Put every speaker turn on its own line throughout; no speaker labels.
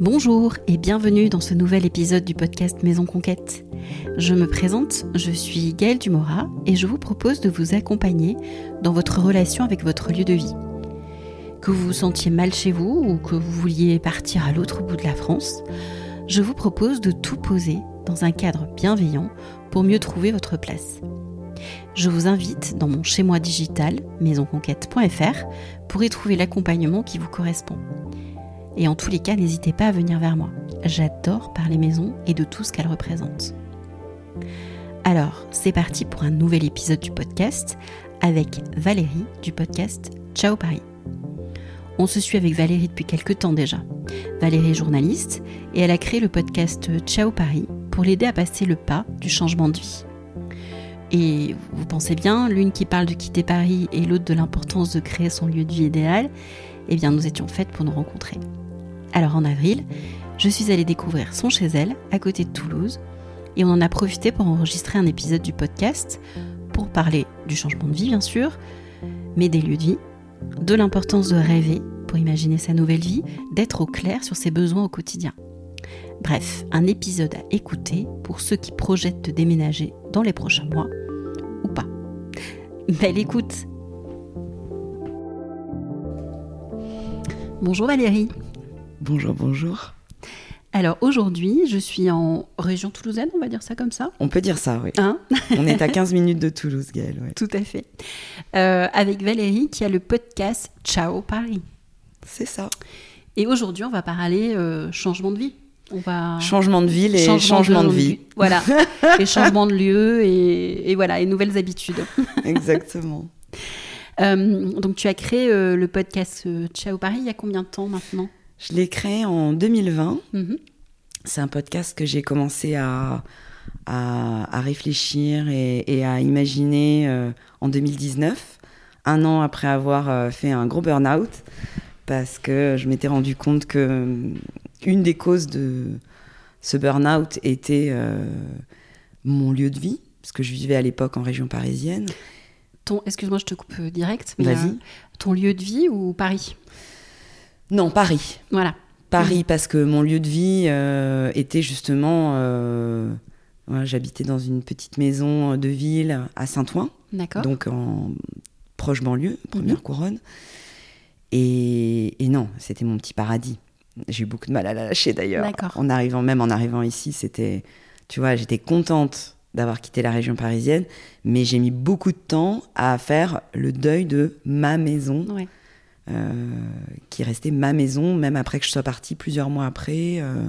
Bonjour et bienvenue dans ce nouvel épisode du podcast Maison Conquête. Je me présente, je suis Gaëlle Dumora et je vous propose de vous accompagner dans votre relation avec votre lieu de vie. Que vous vous sentiez mal chez vous ou que vous vouliez partir à l'autre bout de la France, je vous propose de tout poser dans un cadre bienveillant pour mieux trouver votre place. Je vous invite dans mon chez-moi digital maisonconquête.fr pour y trouver l'accompagnement qui vous correspond. Et en tous les cas, n'hésitez pas à venir vers moi. J'adore parler maison et de tout ce qu'elle représente. Alors, c'est parti pour un nouvel épisode du podcast avec Valérie du podcast Ciao Paris. On se suit avec Valérie depuis quelques temps déjà. Valérie est journaliste et elle a créé le podcast Ciao Paris pour l'aider à passer le pas du changement de vie. Et vous pensez bien, l'une qui parle de quitter Paris et l'autre de l'importance de créer son lieu de vie idéal, eh bien nous étions faites pour nous rencontrer. Alors en avril, je suis allée découvrir son chez elle, à côté de Toulouse, et on en a profité pour enregistrer un épisode du podcast pour parler du changement de vie bien sûr, mais des lieux de vie, de l'importance de rêver pour imaginer sa nouvelle vie, d'être au clair sur ses besoins au quotidien. Bref, un épisode à écouter pour ceux qui projettent de déménager dans les prochains mois ou pas. Belle écoute Bonjour Valérie
Bonjour, bonjour.
Alors aujourd'hui, je suis en région toulousaine, on va dire ça comme ça
On peut dire ça, oui.
Hein
on est à 15 minutes de Toulouse, Gaëlle. Ouais.
Tout à fait. Euh, avec Valérie qui a le podcast Ciao Paris.
C'est ça.
Et aujourd'hui, on va parler euh, changement de vie. On va...
Changement de ville et changement, de, de, vie.
Voilà, et changement de lieu et, et, voilà, et nouvelles habitudes.
Exactement.
Euh, donc tu as créé le podcast Ciao Paris il y a combien de temps maintenant?
Je l'ai créé en 2020. Mm -hmm. C'est un podcast que j'ai commencé à, à, à réfléchir et, et, à imaginer euh, en 2019, un an après avoir fait un gros burn-out, parce que je m'étais rendu compte que une des causes de ce burn-out était euh, mon lieu de vie, parce que je vivais à l'époque en région parisienne.
Ton, excuse-moi, je te coupe direct.
Vas-y. Euh,
ton lieu de vie ou Paris?
Non, Paris.
Voilà.
Paris, parce que mon lieu de vie euh, était justement. Euh, voilà, J'habitais dans une petite maison de ville à Saint-Ouen.
D'accord.
Donc en proche banlieue, première mmh. couronne. Et, et non, c'était mon petit paradis. J'ai eu beaucoup de mal à la lâcher d'ailleurs. En arrivant, même en arrivant ici, c'était. Tu vois, j'étais contente d'avoir quitté la région parisienne, mais j'ai mis beaucoup de temps à faire le deuil de ma maison,
ouais.
Euh, qui restait ma maison, même après que je sois partie plusieurs mois après. Euh...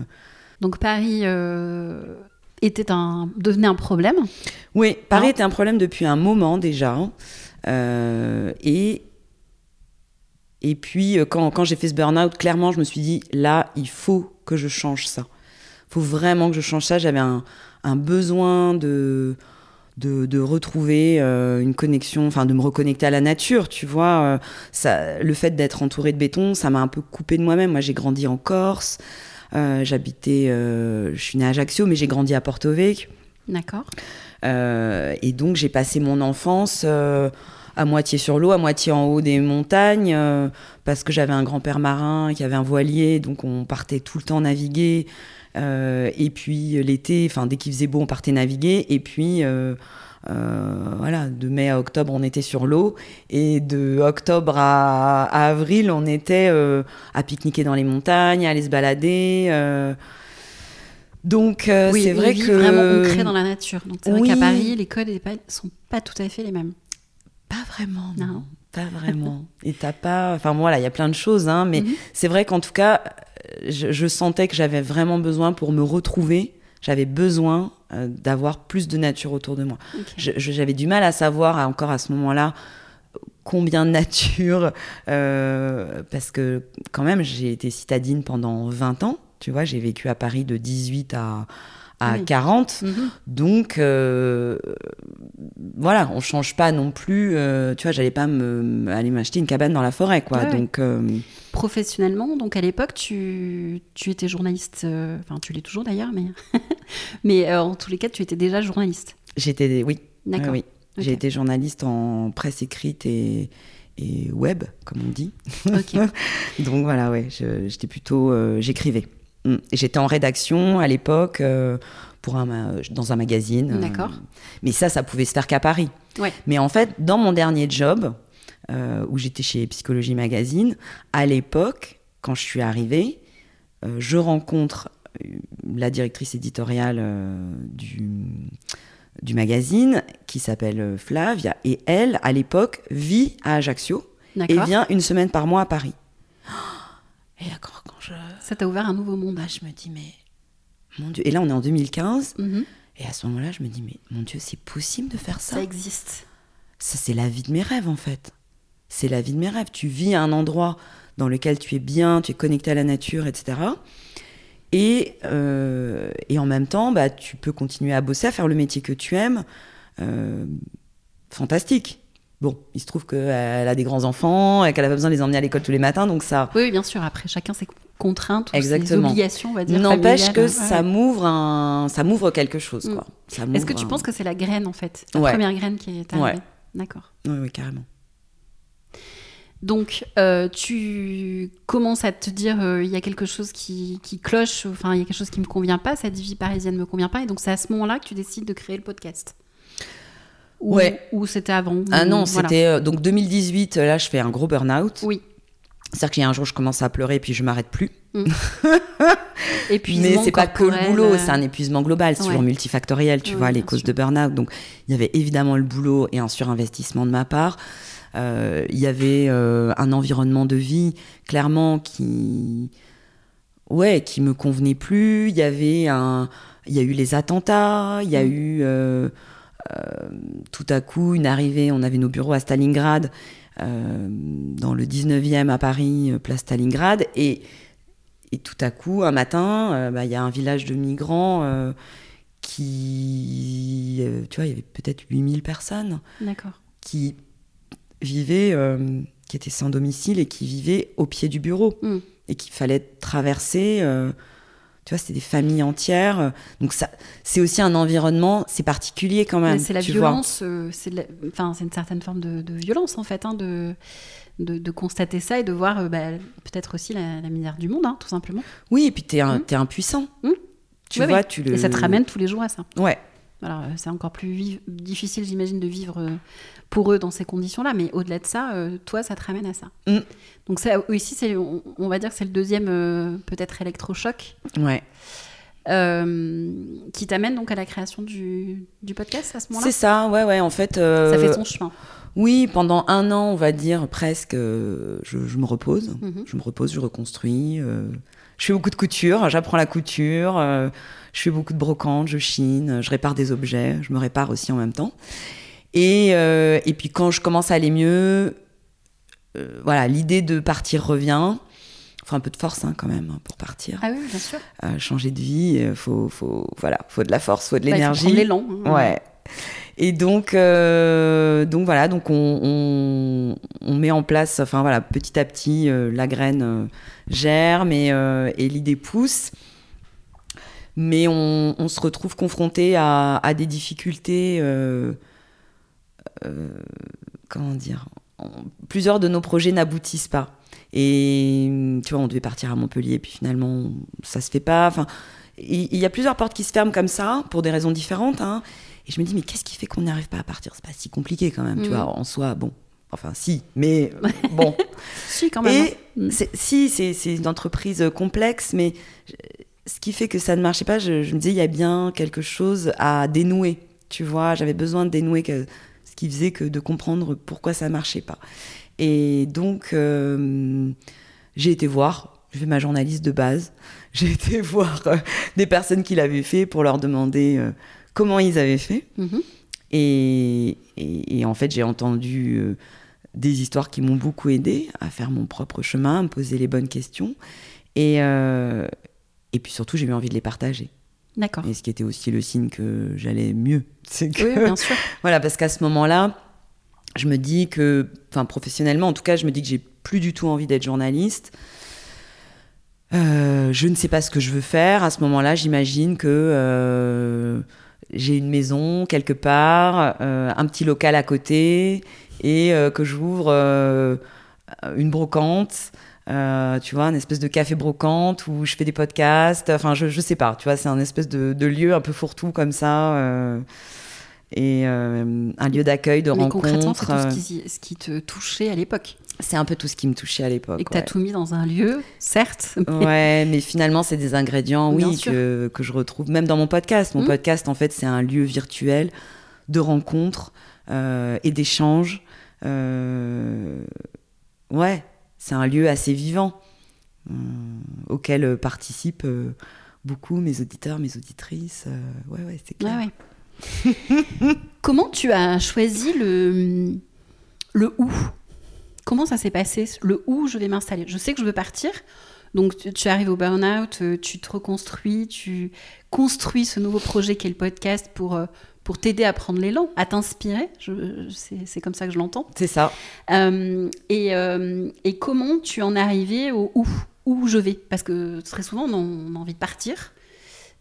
Donc Paris euh, était un, devenait un problème?
Oui, Paris était un problème depuis un moment déjà. Et, et puis, quand, quand j'ai fait ce burn-out, clairement, je me suis dit, là, il faut que je change ça. Il faut vraiment que je change ça. J'avais un un besoin de, de, de retrouver euh, une connexion, enfin de me reconnecter à la nature, tu vois. Euh, ça, le fait d'être entouré de béton, ça m'a un peu coupé de moi-même. Moi, j'ai grandi en Corse, euh, j'habitais, je suis née à Ajaccio, mais j'ai grandi à Porto Vecchio.
D'accord.
et donc, j'ai passé mon enfance à moitié sur l'eau, à moitié en haut des montagnes, parce que j'avais un grand-père marin qui avait un voilier, donc on partait tout le temps naviguer. Euh, et puis l'été, enfin dès qu'il faisait beau, on partait naviguer. Et puis euh, euh, voilà, de mai à octobre, on était sur l'eau. Et de octobre à, à avril, on était euh, à pique-niquer dans les montagnes, à aller se balader. Euh. Donc euh,
oui,
c'est vrai que
vraiment ancrée dans la nature. Donc c'est oui. vrai qu'à Paris, les codes ne sont pas tout à fait les mêmes.
Pas vraiment.
Non.
Pas vraiment. Et t'as pas. Enfin voilà, il y a plein de choses, hein, mais mm -hmm. c'est vrai qu'en tout cas, je, je sentais que j'avais vraiment besoin pour me retrouver. J'avais besoin euh, d'avoir plus de nature autour de moi. Okay. J'avais du mal à savoir à, encore à ce moment-là combien de nature, euh, parce que quand même j'ai été citadine pendant 20 ans. Tu vois, j'ai vécu à Paris de 18 à à oui. 40. Mm -hmm. Donc, euh, voilà, on change pas non plus. Euh, tu vois, j'allais pas me, aller m'acheter une cabane dans la forêt, quoi.
Ouais,
donc,
euh... professionnellement, donc à l'époque, tu, tu étais journaliste. Enfin, tu l'es toujours d'ailleurs, mais mais en tous les cas, tu étais déjà journaliste.
J'étais, oui.
D'accord.
oui. Okay. J'ai été journaliste en presse écrite et et web, comme on dit. Donc voilà, ouais, j'étais plutôt, j'écrivais. Mm. J'étais en rédaction à l'époque euh, pour un, ma- dans un magazine. euh,
D'accord.
mais ça, ça pouvait se faire qu'à Paris.
Ouais.
Mais en fait, dans mon dernier job, euh, où j'étais chez Psychologie Magazine, à l'époque, quand je suis arrivée, je rencontre la directrice éditoriale du, du magazine, qui s'appelle Flavia, et elle, à l'époque, vit à Ajaccio et
D'accord.
vient une semaine par mois à Paris. Et quand, quand je,
Ça t'a ouvert un nouveau monde.
là, je me dis, mais mon Dieu, et là, on est en 2015,
Mhm.
et à ce moment-là, je me dis, mais mon Dieu, c'est possible de faire ça?
Ça existe.
ça, c'est la vie de mes rêves, en fait. C'est la vie de mes rêves. Tu vis à un endroit dans lequel tu es bien, tu es connecté à la nature, etc. Et, euh, et en même temps, bah, tu peux continuer à bosser, à faire le métier que tu aimes. Euh, fantastique. Bon, il se trouve qu'elle a des grands-enfants et qu'elle a pas besoin de les emmener à l'école tous les matins, donc ça
Oui, oui, bien sûr. Après, chacun ses contraintes ou obligations, on va dire.
n'empêche que
familiales.
ça m'ouvre un, ça m'ouvre quelque chose,
Mm.
quoi.
Est-ce que tu
un-
penses que c'est la graine, en fait? La
Ouais.
première graine qui est arrivée
Ouais.
D'accord.
Oui, oui, carrément.
Donc, euh, tu commences à te dire, euh, il y a quelque chose qui, qui cloche, enfin, il y a quelque chose qui me convient pas, cette vie parisienne me convient pas, et donc c'est à ce moment-là que tu décides de créer le podcast. Ou,
Ouais.
Ou c'était avant
Ah
ou-
non,
voilà.
c'était euh, donc 2018. Là, je fais un gros burn-out.
Oui.
C'est-à-dire qu'il y a un jour, je commence à pleurer et puis je m'arrête plus.
Épuisement
Mais c'est pas que le boulot,
euh,
c'est un épuisement global, c'est
ouais.
toujours multifactoriel, tu
Ouais,
vois, les causes
sûr.
de burn-out. Donc, il y avait évidemment le boulot et un surinvestissement de ma part. Euh, il y avait euh, un environnement de vie, clairement, qui, ouais, qui me convenait plus. Il y avait un, il y a eu les attentats, il y a
Mm.
eu euh, tout à coup une arrivée. On avait nos bureaux à Stalingrad, dans le 19e à Paris, euh, place Stalingrad, et et tout à coup, un matin, euh, bah, il y a un village de migrants euh, qui, euh, tu vois, il y avait peut-être 8000 personnes qui vivaient, euh, qui étaient sans domicile et qui vivaient au pied du bureau
Mm.
et qu'il fallait traverser. euh, tu vois, c'était des familles entières. Donc ça, c'est aussi un environnement, c'est particulier quand même.
C'est la
tu
violence, euh, c'est enfin, c'est une certaine forme de, de violence en fait, hein, de, de, de constater ça et de voir euh, bah, peut-être aussi la, la misère du monde, hein, tout simplement.
Oui, et puis t'es
Mm.
t'es impuissant.
Mm.
Tu
Ouais,
vois,
oui.
tu le.
Et ça te ramène tous les jours à ça.
Ouais.
Alors, euh, c'est encore plus difficile, j'imagine, de vivre euh, pour eux dans ces conditions-là, mais au-delà de ça, euh, toi, ça te ramène à ça.
Mm.
Donc, ça, ici, c'est, on, on va dire que c'est le deuxième, peut-être, électrochoc
Ouais.
euh, qui t'amène donc à la création du, du podcast à ce moment-là?
C'est ça, ouais, ouais. En fait.
Ça fait son chemin.
Oui, pendant un an, on va dire presque, euh, je, je me repose.
Mhm.
Je me repose, je reconstruis. Je fais beaucoup de couture, j'apprends la couture. euh, je fais beaucoup de brocante, je chine, je répare des objets, je me répare aussi en même temps. Et, euh, et puis quand je commence à aller mieux, euh, voilà, l'idée de partir revient. Faut un peu de force hein, quand même hein, pour partir.
Ah oui, bien sûr.
Changer de vie, faut, faut, voilà, faut de la force, faut de
Bah, il faut
l'énergie.
prendre l'élan. hein.
Ouais. Et donc, euh, donc voilà, donc on, met en place, enfin voilà, petit à petit, euh, la graine euh, germe et, l'idée pousse. Mais on, se retrouve confronté à, des difficultés, comment dire, plusieurs de nos projets n'aboutissent pas. Et tu vois, on devait partir à Montpellier, puis finalement, ça se fait pas. Enfin, il il y a plusieurs portes qui se ferment comme ça, pour des raisons différentes. hein. Et je me dis, mais qu'est-ce qui fait qu'on n'y arrive pas à partir? C'est pas si compliqué quand même, tu
Mhm.
vois, en soi, bon. Enfin, si, mais euh, bon.
Si, quand même.
Et
hein. Mm.
si, c'est une entreprise euh, complexe, mais je- ce qui fait que ça ne marchait pas, je, je me disais, il y a bien quelque chose à dénouer. Tu vois, j'avais besoin de dénouer que, ce qui faisait que de comprendre pourquoi ça ne marchait pas. Et donc, euh, j'ai été voir, j'ai fait ma journaliste de base, j'ai été voir euh, des personnes qui l'avaient fait pour leur demander euh, comment ils avaient fait.
Mhm.
Et, et- et en fait, j'ai entendu euh, des histoires qui m'ont beaucoup aidé à faire mon propre chemin, à me poser les bonnes questions. Et, euh, et puis surtout, j'ai eu envie de les partager.
D'accord.
Et ce qui était aussi le signe que j'allais mieux. C'est que,
Oui, bien sûr.
voilà, parce qu'à ce moment-là, je me dis que, enfin, professionnellement, en tout cas, je me dis que j'ai plus du tout envie d'être journaliste. Euh, je ne sais pas ce que je veux faire. À ce moment-là, j'imagine que j'ai une maison quelque part, euh, un petit local à côté, et que j'ouvre une brocante. tu vois, une espèce de café brocante où je fais des podcasts. Enfin, je, je sais pas, tu vois, c'est un espèce de, de, lieu un peu fourre-tout comme ça et euh, un lieu d'accueil, de
Mais
rencontre.
Concrètement, c'est tout ce qui, ce qui, te touchait à l'époque.
C'est un peu tout ce qui me touchait à l'époque.
Et que tu as tout mis dans un lieu, certes.
Mais... Ouais, mais finalement, c'est des ingrédients, oui, que, que, je retrouve même dans mon podcast. Mon mmh. podcast, en fait, c'est un lieu virtuel de rencontres euh, et d'échanges. Euh... Ouais, c'est un lieu assez vivant euh, auquel participent euh, beaucoup mes auditeurs, mes auditrices. ouais, ouais, c'est clair.
Ouais, ouais. Comment tu as choisi le, le où? Comment ça s'est passé Le où je vais m'installer? Je sais que je veux partir. Donc tu, arrives au burn-out, euh, tu te reconstruis, tu construis ce nouveau projet qui est le podcast pour, euh, pour t'aider à prendre l'élan, à t'inspirer. C'est comme ça que je l'entends.
C'est ça.
Euh, et, et, comment tu en es arrivé au où? Où je vais? Parce que très souvent on a envie de partir.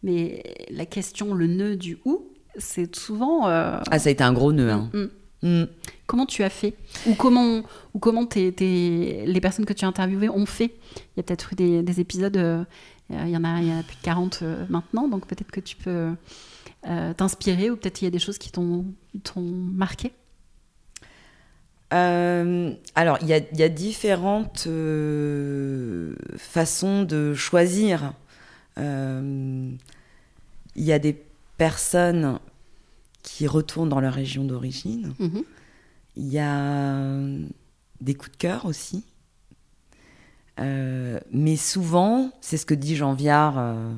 Mais la question, le nœud du où, c'est souvent.
Euh, ah, ça a été un gros nœud. Hein. Mm,
mm. Comment tu as fait Ou comment, ou comment les personnes que tu as interviewées ont fait Il y a peut-être eu des, épisodes, euh, il, y en a, il y en a plus de 40 euh, maintenant, donc peut-être que tu peux t'inspirer ou peut-être il y a des choses qui t'ont marqué?
Alors, il y, a, il y a différentes façons de choisir. Il y a des personnes qui retournent dans leur région d'origine. Mhm. Il y a des coups de cœur aussi. Euh, mais souvent, c'est ce que dit Jean Viard euh,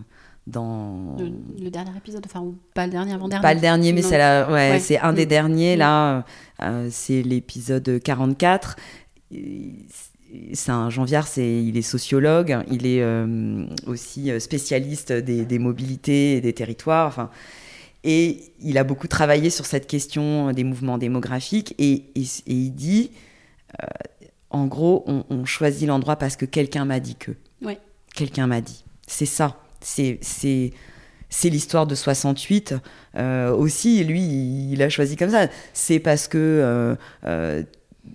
dans.
Le, dernier épisode, enfin, pas le dernier, avant-dernier.
Pas le dernier, mais c'est ouais, c'est un des mm. derniers, là. Euh, c'est l'épisode 44. C'est un Jean Viard, c'est, il est sociologue, il est aussi spécialiste des, des, mobilités et des territoires. Enfin, et il a beaucoup travaillé sur cette question des mouvements démographiques et, il dit, euh, en gros, on, choisit l'endroit parce que quelqu'un m'a dit que.
Ouais. Quelqu'un
m'a dit. C'est ça. C'est c'est l'histoire de 68 euh, aussi. Lui, il, a choisi comme ça. C'est parce que euh,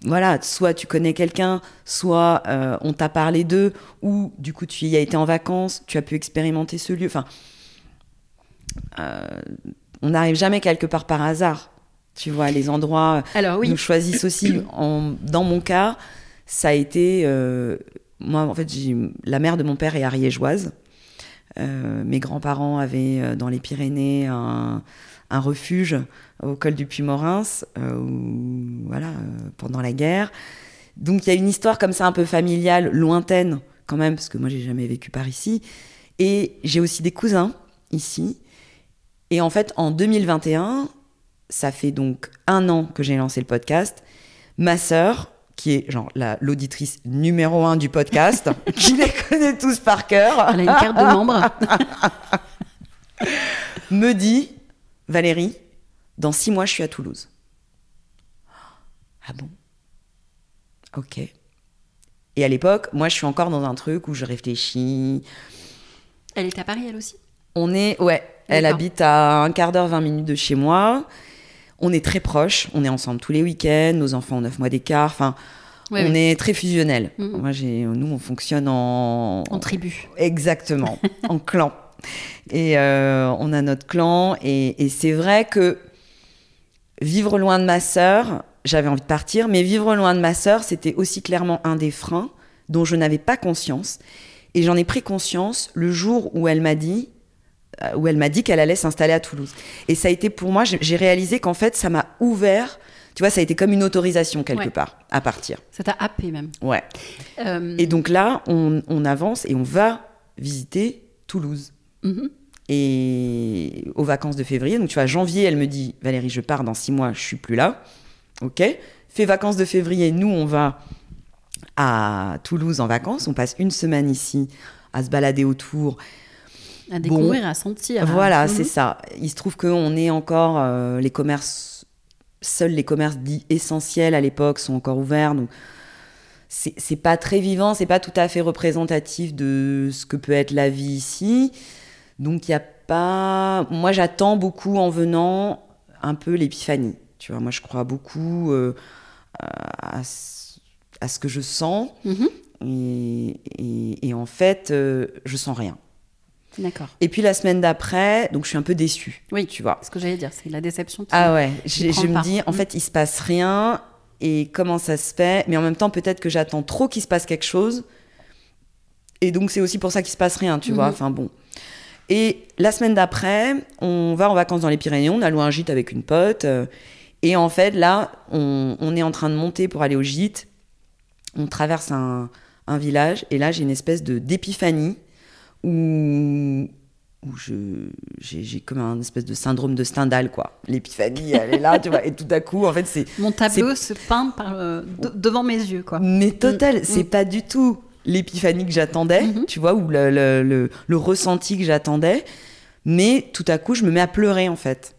voilà, soit tu connais quelqu'un, soit on t'a parlé d'eux, ou du coup tu y as été en vacances, tu as pu expérimenter ce lieu. Enfin, on n'arrive jamais quelque part par hasard. Tu vois, les endroits
Alors, oui.
nous choisissent aussi. dans mon cas, ça a été. Euh, moi, en fait, la mère de mon père est ariégeoise. Euh, mes grands-parents avaient euh, dans les Pyrénées un, refuge au col du Puy-Morins, voilà, pendant la guerre. Donc il y a une histoire comme ça un peu familiale, lointaine quand même, parce que moi j'ai jamais vécu par ici. Et j'ai aussi des cousins ici. Et en fait, en 2021, ça fait donc un an que j'ai lancé le podcast. Ma sœur, qui est genre l'auditrice numéro un du podcast, qui les connaît tous par cœur.
Elle a une carte de membre.
me dit, Valérie, dans six mois, je suis à Toulouse. Ah bon? Ok. Et à l'époque, moi, je suis encore dans un truc où je réfléchis.
Elle est à Paris, elle aussi?
On est, ouais, elle habite à un quart d'heure, 20 minutes de chez moi. On est très proches, on est ensemble tous les week-ends, nos enfants ont 9 mois d'écart, enfin, on est très fusionnels. Mm. Moi, nous, on fonctionne en...
En tribu.
Exactement, en clan. Et euh, on a notre clan, et, c'est vrai que vivre loin de ma sœur, j'avais envie de partir, mais vivre loin de ma sœur, c'était aussi clairement un des freins dont je n'avais pas conscience. Et j'en ai pris conscience le jour où elle m'a dit où elle m'a dit qu'elle allait s'installer à Toulouse. Et ça a été pour moi, j'ai réalisé qu'en fait, ça m'a ouvert. Tu vois, ça a été comme une autorisation quelque part à partir.
Ça t'a happé même.
Ouais. Euh, et donc là, on, avance et on va visiter Toulouse. Mm-hmm. Et aux vacances de février, donc tu vois, janvier, elle me dit Valérie, je pars dans six mois, je suis plus là. Ok. Fait vacances de février, nous, on va à Toulouse en vacances. On passe une semaine ici à se balader autour.
À découvrir, à sentir.
Voilà, c'est mhm. ça. Il se trouve qu'on est encore euh, les commerces, seuls les commerces dits essentiels à l'époque sont encore ouverts. Donc c'est pas très vivant, c'est pas tout à fait représentatif de ce que peut être la vie ici. Donc il y a pas. Moi j'attends beaucoup en venant un peu l'épiphanie. Tu vois, moi je crois beaucoup. Euh, à, à ce que je sens.
Mhm.
Et, et- et en fait, euh, je sens rien.
D'accord.
Et puis la semaine d'après, donc je suis un peu déçue.
Oui.
Tu vois.
Ce que j'allais dire, c'est la déception. Qui...
Ah ouais, je me dis, en
Mm.
fait, il se passe rien. Et comment ça se fait? Mais en même temps, peut-être que j'attends trop qu'il se passe quelque chose. Et donc, c'est aussi pour ça qu'il se passe rien, tu vois.
Mhm.
Enfin bon. Et la semaine d'après, on va en vacances dans les Pyrénées. On a loué un gîte avec une pote. euh, Et en fait, là, on, on est en train de monter pour aller au gîte. On traverse un, un village. Et là, j'ai une espèce de d'épiphanie où, où j'ai, comme un espèce de syndrome de Stendhal, quoi. L'épiphanie, elle est là, tu vois. Et tout à coup, en fait, c'est.
Mon tableau se peint par, euh, de- devant mes yeux, quoi.
Mais total,
Mm.
c'est
Mm.
pas du tout l'épiphanie que j'attendais,
Mhm.
tu vois, ou le, le, le- le ressenti que j'attendais. Mais tout à coup, je me mets à pleurer, en fait.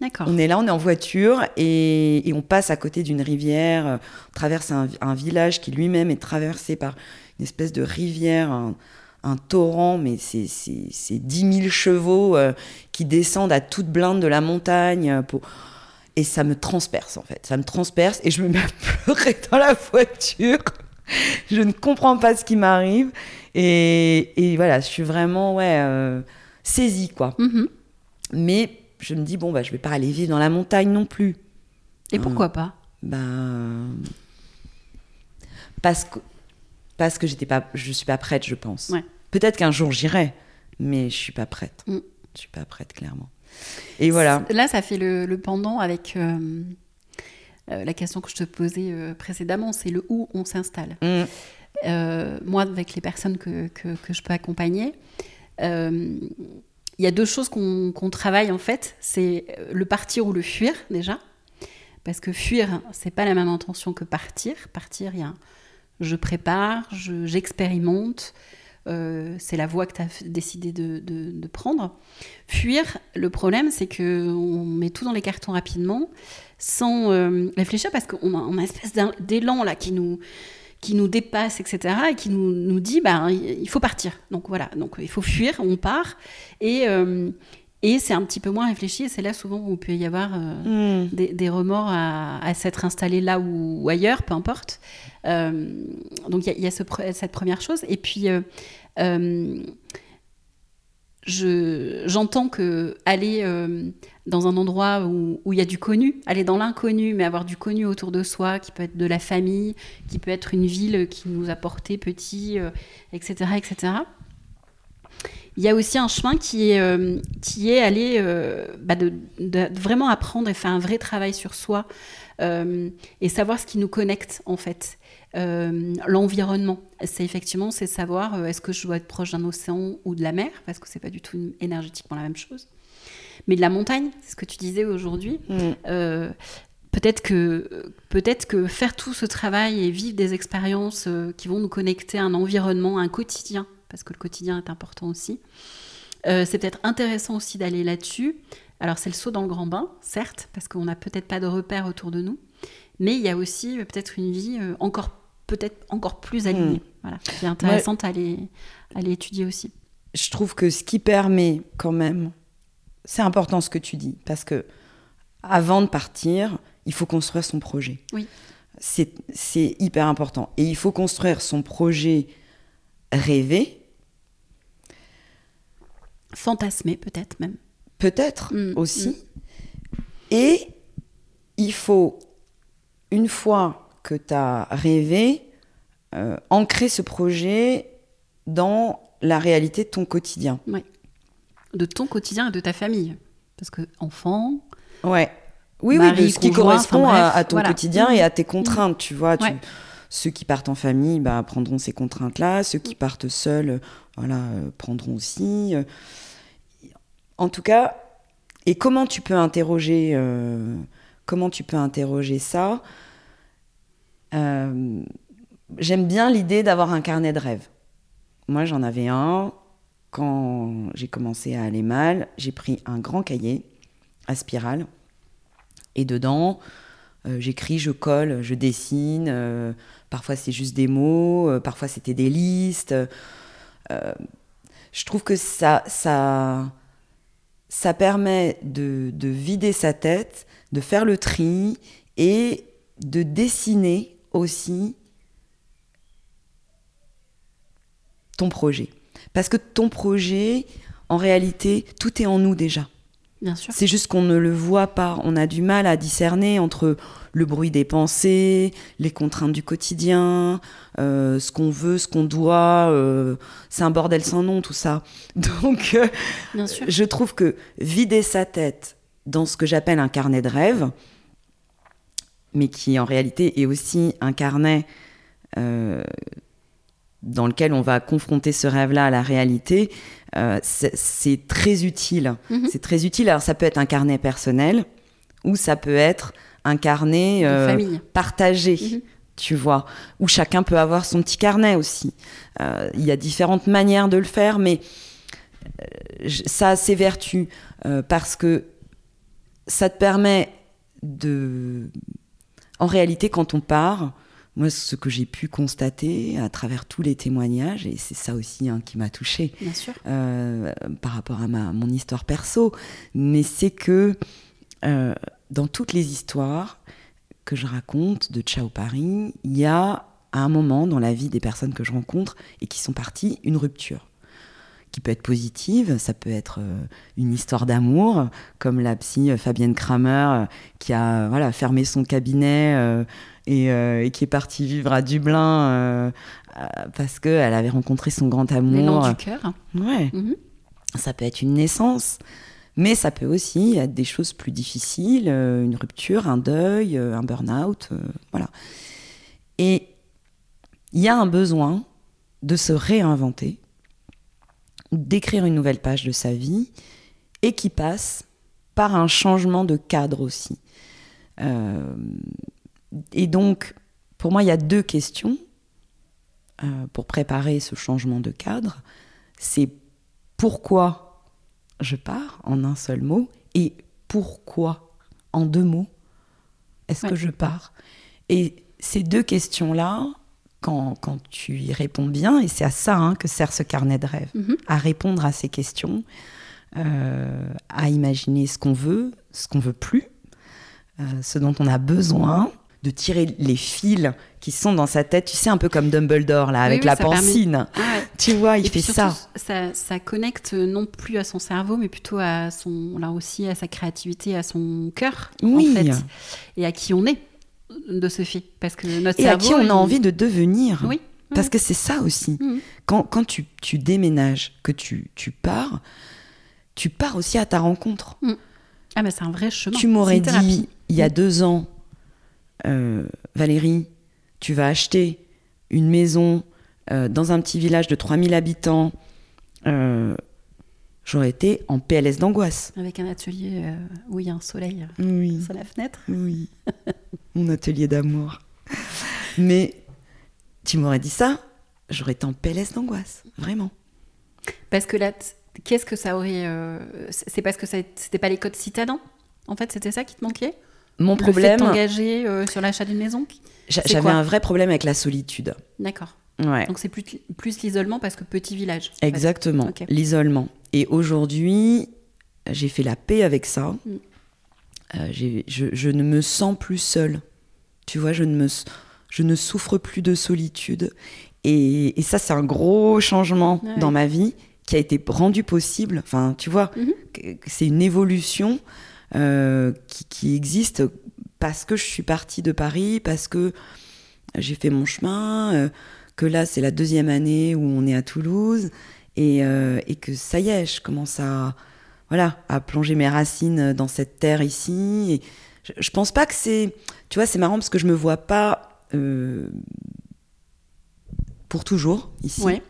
D'accord.
On est là, on est en voiture et, et on passe à côté d'une rivière, euh, on traverse un, un village qui lui-même est traversé par une espèce de rivière, un, un torrent, mais c'est c'est- c'est 10 000 chevaux euh, qui descendent à toute blinde de la montagne. euh, Pour... Et ça me transperce en fait, ça me transperce et je me mets à pleurer dans la voiture. je ne comprends pas ce qui m'arrive et, et voilà, je suis vraiment ouais, euh, saisie quoi.
Mhm.
Mais je me dis, bon, bah, je vais pas aller vivre dans la montagne non plus.
Et pourquoi pas?
Bah, parce que, parce que j'étais pas, je suis pas prête, je pense.
Ouais.
Peut-être qu'un jour j'irai, mais je suis pas prête.
Mm.
Je suis pas prête, clairement. Et voilà.
Là, ça fait le, le pendant avec euh, euh, la question que je te posais euh, précédemment, c'est le où on s'installe.
Mm.
Euh, moi, avec les personnes que, que, que je peux accompagner, il y a deux choses qu'on travaille en fait. C'est le partir ou le fuir déjà. Parce que fuir, c'est pas la même intention que partir. Partir, il y a un je prépare, je- j'expérimente. Euh, c'est la voie que tu as décidé de, de- de prendre. Fuir, le problème, c'est que on met tout dans les cartons rapidement, sans euh, réfléchir, parce qu'on a, on a une espèce d'élan là qui nous, qui nous dépasse, etc., et qui nous, nous dit, bah, il il faut partir. Donc voilà, donc il faut fuir, on part, et, euh, et c'est un petit peu moins réfléchi, et c'est là souvent où il peut y avoir euh,
Mm.
des, des remords à, à s'être installé là ou, ou ailleurs, peu importe. Euh, donc il y a, cette première chose. Et puis, euh, euh, je- j'entends que aller dans un endroit où il y a du connu, aller dans l'inconnu, mais avoir du connu autour de soi, qui peut être de la famille, qui peut être une ville qui nous a porté petit, euh, etc., etc. Il y a aussi un chemin qui est, qui est aller bah, de, de- vraiment apprendre et faire un vrai travail sur soi et savoir ce qui nous connecte en fait. Euh, L'environnement, c'est effectivement c'est savoir euh, est-ce que je dois être proche d'un océan ou de la mer parce que c'est pas du tout une- énergétiquement la même chose. Mais de la montagne, c'est ce que tu disais aujourd'hui.
Mm.
Euh, peut-être que peut-être que faire tout ce travail et vivre des expériences qui vont nous connecter à un environnement, à un quotidien, parce que le quotidien est important aussi. c'est peut-être intéressant aussi d'aller là-dessus. Alors c'est le saut dans le grand bain, certes, parce qu'on n'a peut-être pas de repères autour de nous, mais il y a aussi peut-être une vie encore peut-être encore plus alignée, voilà, qui est intéressante à, aller, à aller étudier aussi.
je trouve que ce qui permet quand même, c'est important ce que tu dis, parce que avant de partir, il faut construire son projet.
Oui.
C'est c'est hyper important. Et il faut construire son projet rêvé,
Fantasmer peut-être même.
peut-être
Mm,
aussi. Et il faut, une fois que tu as rêvé, euh, ancrer ce projet dans la réalité de ton quotidien.
De ton quotidien et de ta famille. Parce que enfant,
Ouais. Oui,
Mari,
oui, de ce qui correspond
enfin
à,
bref,
à ton
voilà.
quotidien et à tes contraintes, tu vois. tu-. Ceux qui partent en famille bah, prendront ces contraintes-là, ceux qui partent seuls voilà, euh, prendront aussi. euh. En tout cas, et comment tu peux interroger, euh, comment tu peux interroger ça? Euh, J'aime bien l'idée d'avoir un carnet de rêves. Moi, j'en avais un. Quand j'ai commencé à aller mal, j'ai pris un grand cahier à spirale. Et dedans, euh, j'écris, je colle, je dessine. euh, parfois, c'est juste des mots. parfois, c'était des listes. je trouve que ça, ça, ça permet de vider sa tête, de faire le tri et de dessiner aussi ton projet. Parce que ton projet, en réalité, tout est en nous déjà.
Bien sûr.
C'est juste qu'on ne le voit pas. On a du mal à discerner entre le bruit des pensées, les contraintes du quotidien, euh, ce qu'on veut, ce qu'on doit. euh, c'est un bordel sans nom, tout ça. Donc, euh,
Bien sûr.
je trouve que vider sa tête dans ce que j'appelle un carnet de rêve, mais qui en réalité est aussi un carnet euh, dans lequel on va confronter ce rêve-là à la réalité, euh, c'est très utile.
Mhm.
C'est très utile. Alors ça peut être un carnet personnel ou ça peut être un carnet euh, partagé.
Mhm.
Tu vois, où chacun peut avoir son petit carnet aussi. Il y a différentes manières de le faire, mais ça a ses vertus parce que ça te permet de. En réalité, quand on part, moi, ce que j'ai pu constater à travers tous les témoignages, et c'est ça aussi hein, qui m'a touchée
Bien sûr.
euh, par rapport à ma, mon histoire perso, mais c'est que euh, dans toutes les histoires que je raconte de Ciao Paris, il y a à un moment dans la vie des personnes que je rencontre et qui sont parties une rupture qui peut être positive, ça peut être euh, une histoire d'amour, comme la psy euh, Fabienne Kramer euh, qui a voilà fermé son cabinet et, et qui est partie vivre à Dublin parce qu'elle avait rencontré son grand
L'élan
amour.
du cœur.
Ouais.
Mhm.
Ça peut être une naissance, mais ça peut aussi être des choses plus difficiles, une rupture, un deuil, un burn-out, euh, voilà. Et il y a un besoin de se réinventer, d'écrire une nouvelle page de sa vie, et qui passe par un changement de cadre aussi. Euh, et donc, pour moi, il y a deux questions euh, pour préparer ce changement de cadre. C'est pourquoi je pars en un seul mot et pourquoi en deux mots est-ce
Ouais.
que je pars? Et ces deux questions-là, quand, quand tu y réponds bien, et c'est à ça hein, que sert ce carnet de rêve,
Mhm.
à répondre à ces questions, euh, à imaginer ce qu'on veut, ce qu'on veut plus, euh, ce dont on a besoin, de tirer les fils qui sont dans sa tête, tu sais, un peu comme Dumbledore, là,
Oui,
avec
oui,
la
permet-
pancine.
Ah ouais.
Tu vois, il
Et
fait
surtout,
ça.
ça. Ça connecte non plus à son cerveau, mais plutôt à son, là aussi, à sa créativité, à son cœur,
Oui.
en fait, et à qui on est de ce fait, parce que notre
Et à qui on a envie de devenir.
Oui.
Parce que c'est ça aussi.
Mhm.
Quand, quand tu, tu déménages, que tu, tu pars, tu pars aussi à ta rencontre.
Ah mais c'est un vrai chemin.
Tu m'aurais dit il y a deux ans, euh, Valérie, tu vas acheter une maison euh, dans un petit village de 3000 habitants. euh, J'aurais été en PLS d'angoisse.
Avec un atelier euh, où il y a un soleil euh,
Oui,
sur la fenêtre.
oui. Mon atelier d'amour. Mais tu m'aurais dit ça, j'aurais été en PLS d'angoisse. Vraiment.
Parce que là, qu'est-ce que ça aurait... euh, c'est parce que c'était pas les codes citadins En fait, c'était ça qui te manquait?
Mon
Le fait
problème,
de t'engager euh, sur l'achat d'une maison
j'avais un vrai problème avec la solitude.
D'accord.
Ouais.
Donc c'est plus, plus l'isolement parce que petit village.
Exactement, l'isolement. Et aujourd'hui, j'ai fait la paix avec ça.
Mm.
Euh, je, je ne me sens plus seule. Tu vois, je ne, me, je ne souffre plus de solitude. Et, et ça, c'est un gros changement
Ouais.
dans ma vie qui a été rendu possible. Enfin, tu vois,
Mhm.
que c'est une évolution euh, qui, qui existe parce que je suis partie de Paris, parce que j'ai fait mon chemin, euh, que là, c'est la deuxième année où on est à Toulouse, et, euh, et que ça y est, je commence à, voilà, à plonger mes racines dans cette terre ici. Et je, je pense pas que c'est. Tu vois, c'est marrant parce que je me vois pas euh, pour toujours ici.
Ouais.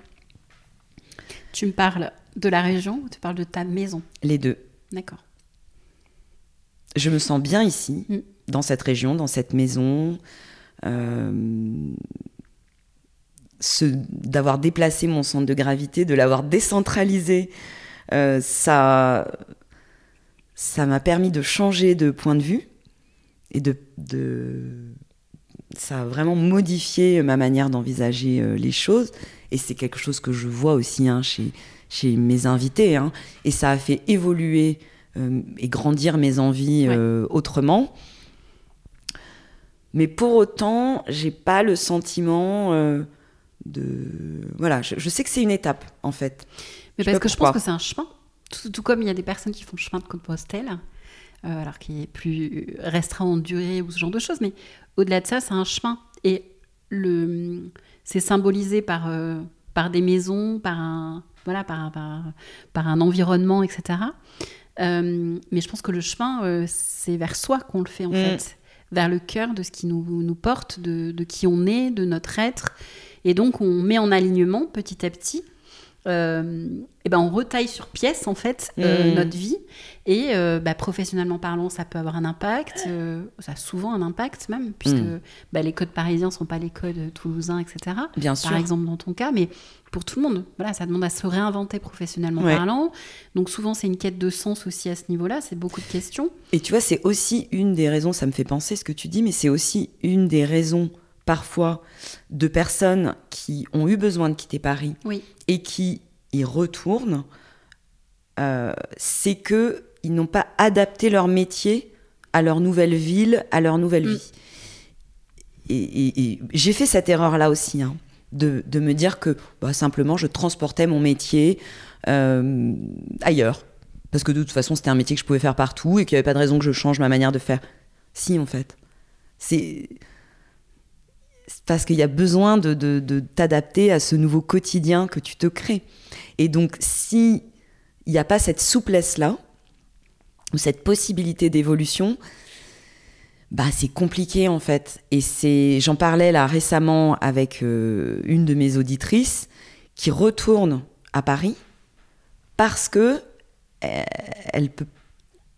Tu me parles de la région ou tu parles de ta maison?
Les deux.
D'accord.
je me sens bien ici,
Mm.
dans cette région, dans cette maison. Euh, d'avoir déplacé mon centre de gravité, de l'avoir décentralisé, euh, ça, ça m'a permis de changer de point de vue et de, de- ça a vraiment modifié ma manière d'envisager euh, les choses. Et c'est quelque chose que je vois aussi hein, chez, chez mes invités. hein. Et ça a fait évoluer euh, et grandir mes envies
Ouais.
autrement. Mais pour autant, j'ai pas le sentiment de. Voilà, je, sais que c'est une étape, en fait.
Mais parce que je pense que c'est un chemin. Tout, comme il y a des personnes qui font le chemin de Compostelle, euh, alors qui est plus restreint en durée ou ce genre de choses, mais au-delà de ça, c'est un chemin. Et le, c'est symbolisé par, euh, par des maisons, par un, voilà, par, par, un environnement, etc. Euh, mais je pense que le chemin, c'est vers soi qu'on le fait, en mm. fait. Vers le cœur de ce qui nous, porte, de, qui on est, de notre être. Et donc, on met en alignement petit à petit euh, et ben on retaille sur pièce en fait euh, mmh. notre vie. Et euh, bah, professionnellement parlant ça peut avoir un impact ça a souvent un impact même puisque mmh. bah, les codes parisiens sont pas les codes toulousains etc
bien sûr.
par exemple dans ton cas mais pour tout le monde voilà ça demande à se réinventer professionnellement parlant. Donc souvent c'est une quête de sens aussi à ce niveau là c'est beaucoup de questions.
Et tu vois c'est aussi une des raisons ça me fait penser ce que tu dis mais c'est aussi une des raisons parfois de personnes qui ont eu besoin de quitter Paris et qui y retournent, euh, c'est que ils n'ont pas adapté leur métier à leur nouvelle ville, à leur nouvelle mm. vie. Et, j'ai fait cette erreur-là aussi, hein, de, me dire que bah, simplement je transportais mon métier euh, ailleurs. Parce que de toute façon, c'était un métier que je pouvais faire partout et qu'il n'y avait pas de raison que je change ma manière de faire. Si, en fait. C'est parce qu'il y a besoin de, t'adapter à ce nouveau quotidien que tu te crées. Et donc, si il n'y a pas cette souplesse-là, ou cette possibilité d'évolution, bah c'est compliqué en fait. Et j'en parlais là récemment avec euh, une de mes auditrices qui retourne à Paris parce que euh, elle peut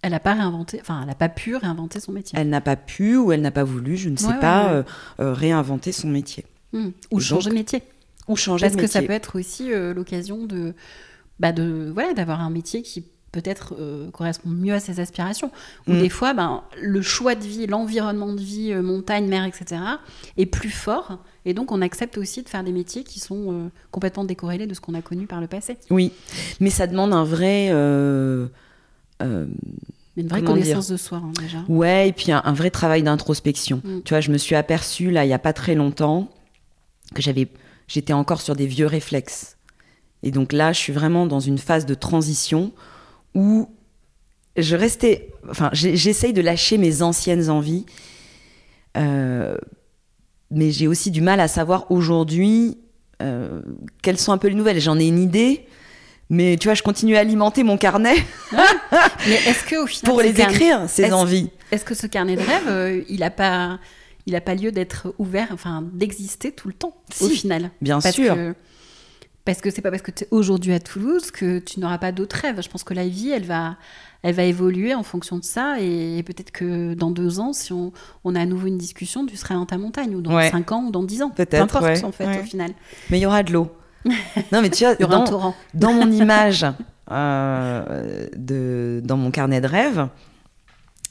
elle n'a pas réinventé, enfin, elle n'a pas pu réinventer son métier.
Elle n'a pas pu ou elle n'a pas voulu, je ne sais pas, euh, euh, réinventer son métier.
Hmm. Ou changer de métier.
Ou changer
Parce que ça peut être aussi euh, l'occasion de, bah de, voilà, d'avoir un métier qui peut-être correspond mieux à ses aspirations. Ou hmm. des fois, ben, le choix de vie, l'environnement de vie, montagne, mer, etc., est plus fort. Et donc, on accepte aussi de faire des métiers qui sont complètement décorrélés de ce qu'on a connu par le passé.
Oui, mais ça demande un vrai
une vraie connaissance de soi, hein, déjà.
Ouais, et puis un, vrai travail d'introspection. Mm. Tu vois, je me suis aperçue, là, il n'y a pas très longtemps, que j'avais, j'étais encore sur des vieux réflexes. Et donc là, je suis vraiment dans une phase de transition où je restais. Enfin, j'essaye de lâcher mes anciennes envies. Euh, mais j'ai aussi du mal à savoir aujourd'hui euh, quelles sont un peu les nouvelles. J'en ai une idée, mais tu vois, je continue à alimenter mon carnet.
mais est-ce que au final,
pour les écrire ces envies.
Est-ce que ce carnet de rêve, euh, il n'a pas, il a pas lieu d'être ouvert, enfin d'exister tout le temps au final
Bien sûr.
parce que c'est pas parce que tu es aujourd'hui à Toulouse que tu n'auras pas d'autres rêves. Je pense que la vie, elle va, elle va évoluer en fonction de ça. Et, peut-être que dans deux ans, si on, on, a à nouveau une discussion, tu seras dans ta montagne, ou dans cinq ans, ou dans dix ans.
Peut-être. Peu
importe, en fait, au final.
Mais il y aura de l'eau. non, mais tu vois, dans, dans mon image, euh, de, dans mon carnet de rêve,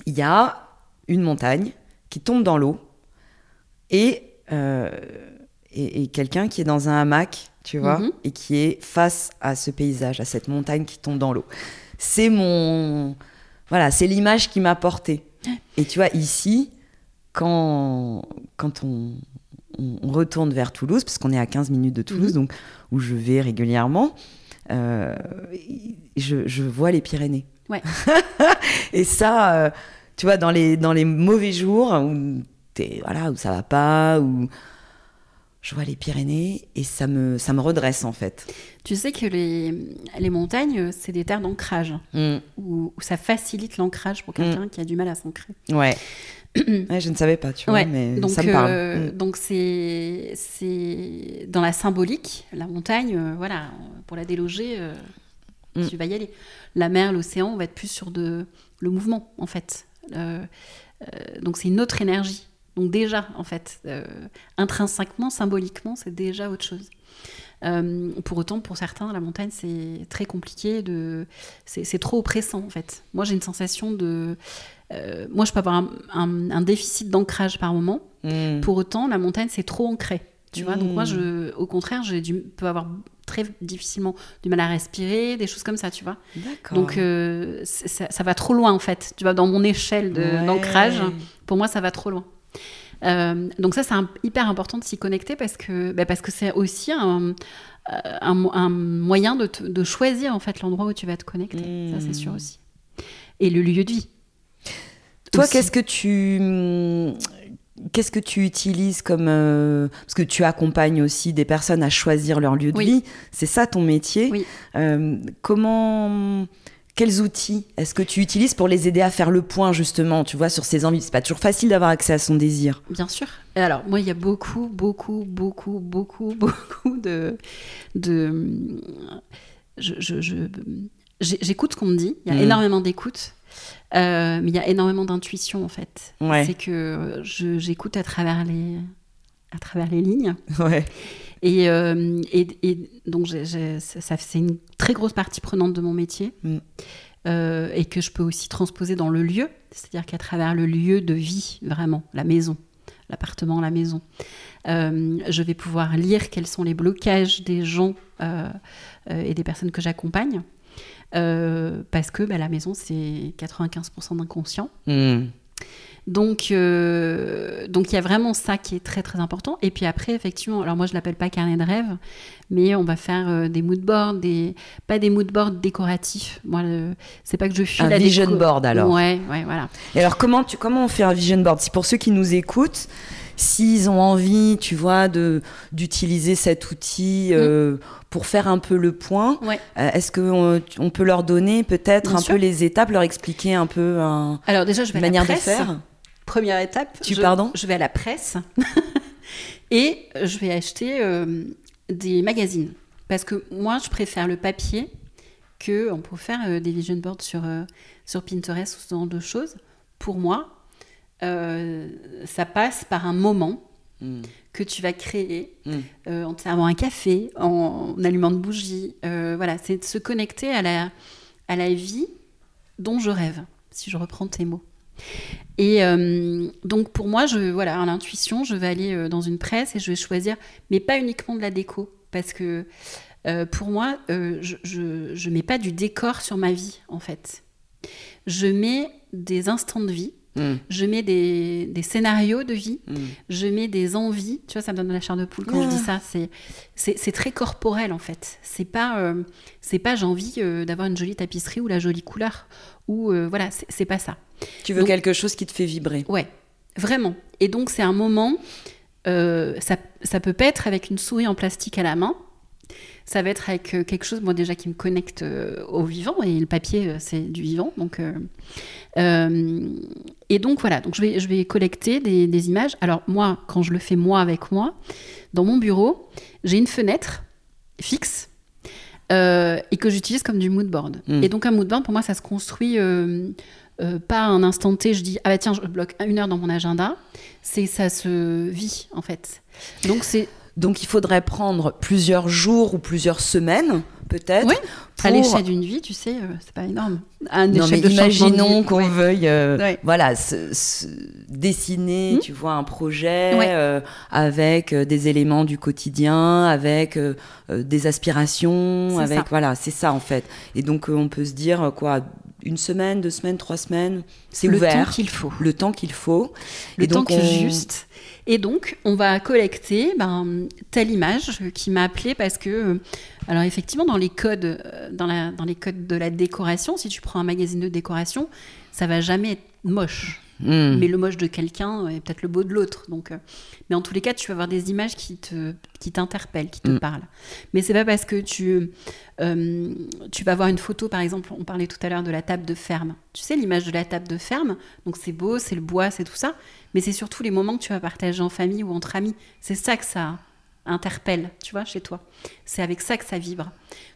il y a une montagne qui tombe dans l'eau et, euh, et, quelqu'un qui est dans un hamac, tu vois, mhm. et qui est face à ce paysage, à cette montagne qui tombe dans l'eau. C'est mon. Voilà, c'est l'image qui m'a portée. Et tu vois, ici, quand, quand on, on, retourne vers Toulouse, parce qu'on est à 15 minutes de Toulouse, mhm. donc où je vais régulièrement, euh, je, vois les Pyrénées.
Ouais.
et ça, euh, tu vois, dans les, dans les mauvais jours où, es, voilà, où ça va pas, où je vois les Pyrénées et ça me, ça me redresse en fait.
Tu sais que les, les montagnes, c'est des terres d'ancrage, mm. où, ça facilite l'ancrage pour quelqu'un mm. qui a du mal à s'ancrer.
Ouais. je ne savais pas, tu vois, mais
donc,
ça me parle.
Euh, mm. Donc c'est c'est dans la symbolique, la montagne, euh, voilà, pour la déloger, euh, mm. tu vas y aller. La mer, l'océan, on va être plus sur de le mouvement en fait. donc c'est une autre énergie. Donc déjà, en fait, intrinsèquement, symboliquement, c'est déjà autre chose. Pour autant, pour certains, la montagne, c'est très compliqué. De... C'est trop oppressant, en fait. Moi, j'ai une sensation de... Euh, moi, je peux avoir un, déficit d'ancrage par moment. Hmm. Pour autant, la montagne, c'est trop ancré. Tu vois, donc moi, hmm. je, au contraire, je peux avoir très difficilement du mal à respirer, des choses comme ça, tu vois. Donc euh, ça, va trop loin en fait. Tu vois, dans mon échelle d'ancrage, pour moi, ça va trop loin. Euh, donc ça, c'est hyper important de s'y connecter parce que bah, parce que c'est aussi un, un, moyen de, de, choisir en fait l'endroit où tu vas te connecter. Ça, c'est sûr mmh. aussi. Et le lieu de vie.
Toi, qu'est-ce que tu Qu'est-ce que tu utilises comme euh, parce que tu accompagnes aussi des personnes à choisir leur lieu de vie, c'est ça ton métier.
Oui.
Euh, comment quels outils est-ce que tu utilises pour les aider à faire le point justement, tu vois, sur ses envies? C'est pas toujours facile d'avoir accès à son désir.
Bien sûr. Et alors moi, il y a beaucoup, beaucoup, beaucoup, beaucoup, beaucoup de, de, je, je, j'écoute ce qu'on me dit. Il y a mmh. énormément d'écoute. Euh, mais il y a énormément d'intuition en fait. C'est que j'écoute à travers les à travers les lignes.
Ouais.
Et, euh, et, et, donc ça c'est une très grosse partie prenante de mon métier mm. euh, et que je peux aussi transposer dans le lieu, c'est-à-dire qu'à travers le lieu de vie vraiment, la maison, l'appartement, la maison, je vais pouvoir lire quels sont les blocages des gens et des personnes que j'accompagne euh, parce que bah, la maison, c'est 95% d'inconscient. Hmm. Donc, euh, donc il y a vraiment ça qui est très très important. Et puis après, effectivement, alors moi je l'appelle pas carnet de rêve, mais on va faire euh, des mood boards, des pas des mood boards décoratifs. Moi, c'est pas que je suis
un vision board alors.
Ouais, ouais, voilà.
Et alors comment tu comment on fait un vision board? Si pour ceux qui nous écoutent, s'ils ont envie, tu vois, de d'utiliser cet outil mm pour faire un peu le point. Euh, est-ce qu'on on peut leur donner peut-être un peu les étapes, leur expliquer un peu un,
Alors déjà, je vais
manière
à la presse.
de faire?
Première étape.
Tu
je,
pardon
Je vais à la presse et je vais acheter euh, des magazines parce que moi, je préfère le papier que on peut faire euh, des vision boards sur sur Pinterest ou ce genre de choses. Pour moi, ça passe par un moment hmm que tu vas créer mm. euh, en te servant un café, en, allumant de bougies. Euh, voilà, c'est de se connecter à la, à la vie dont je rêve, si je reprends tes mots. Et euh, donc pour moi, je, voilà, à l'intuition, je vais aller dans une presse et je vais choisir, mais pas uniquement de la déco, parce que pour moi, je ne mets pas du décor sur ma vie, en fait. Je mets des instants de vie Mm. Je mets des, scénarios de vie, mm. je mets des envies. Tu vois, ça me donne la chair de poule quand je dis ça. C'est très corporel en fait. C'est pas, euh, c'est pas j'ai envie euh, d'avoir une jolie tapisserie ou la jolie couleur. Ou euh, voilà, c'est pas ça.
Tu veux quelque chose qui te fait vibrer.
Ouais, vraiment. Et donc c'est un moment. ça, ça peut pas être avec une souris en plastique à la main ça va être avec quelque chose, moi déjà, qui me connecte au vivant, et le papier, c'est du vivant. Donc, euh, et donc voilà, donc je vais, je vais collecter des, images. Alors moi, quand je le fais moi avec moi, dans mon bureau, j'ai une fenêtre fixe euh, et que j'utilise comme du mood board. Hmm. Et donc un mood board, pour moi, ça se construit euh, pas un instant T, je dis, ah bah tiens, je bloque une heure dans mon agenda. C'est ça se vit en fait. Donc c'est
donc il faudrait prendre plusieurs jours ou plusieurs semaines, peut-être.
Oui, à l'échelle d'une vie, tu sais, euh, c'est pas énorme.
non, mais imaginons qu'on veuille euh, voilà, dessiner, hmm. tu vois, un projet euh, avec des éléments du quotidien, avec des aspirations, avec voilà, c'est ça en fait. Et donc on peut se dire quoi une semaine, deux semaines, trois semaines, c'est ouvert.
Le temps qu'il faut.
Le temps qu'il faut.
Le et temps donc juste. Et donc, on va collecter ben, telle image qui m'a appelé parce que, euh, alors effectivement, dans les codes, euh, dans, dans les codes de la décoration, si tu prends un magazine de décoration, ça va jamais être moche. Hmm. Mais le moche de quelqu'un est peut-être le beau de l'autre. Donc, euh, mais en tous les cas, tu vas avoir des images qui te, qui t'interpellent, qui te hmm. parlent. Mais c'est pas parce que tu, tu vas voir une photo, par exemple, on parlait tout à l'heure de la table de ferme. Tu sais l'image de la table de ferme. Donc c'est beau, c'est le bois, c'est tout ça mais c'est surtout les moments que tu vas partager en famille ou entre amis. C'est ça que ça interpelle, tu vois, chez toi. C'est avec ça que ça vibre.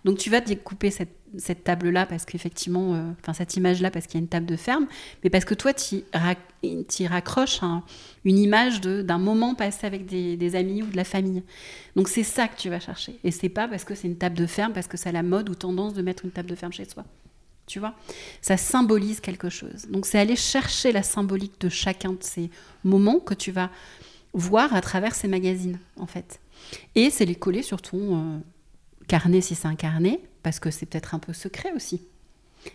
Donc tu vas découper cette, cette table-là parce qu'effectivement, euh, enfin cette image-là parce qu'il y a une table de ferme, mais parce que toi, tu raccroches une image d'un moment passé avec des, des, amis ou de la famille. Donc c'est ça que tu vas chercher. Et c'est pas parce que c'est une table de ferme, parce que c'est la mode ou tendance de mettre une table de ferme chez soi tu vois? Ça symbolise quelque chose. Donc c'est aller chercher la symbolique de chacun de ces moments que tu vas voir à travers ces magazines, en fait. Et c'est les coller sur ton euh, carnet si c'est un carnet, parce que c'est peut-être un peu secret aussi.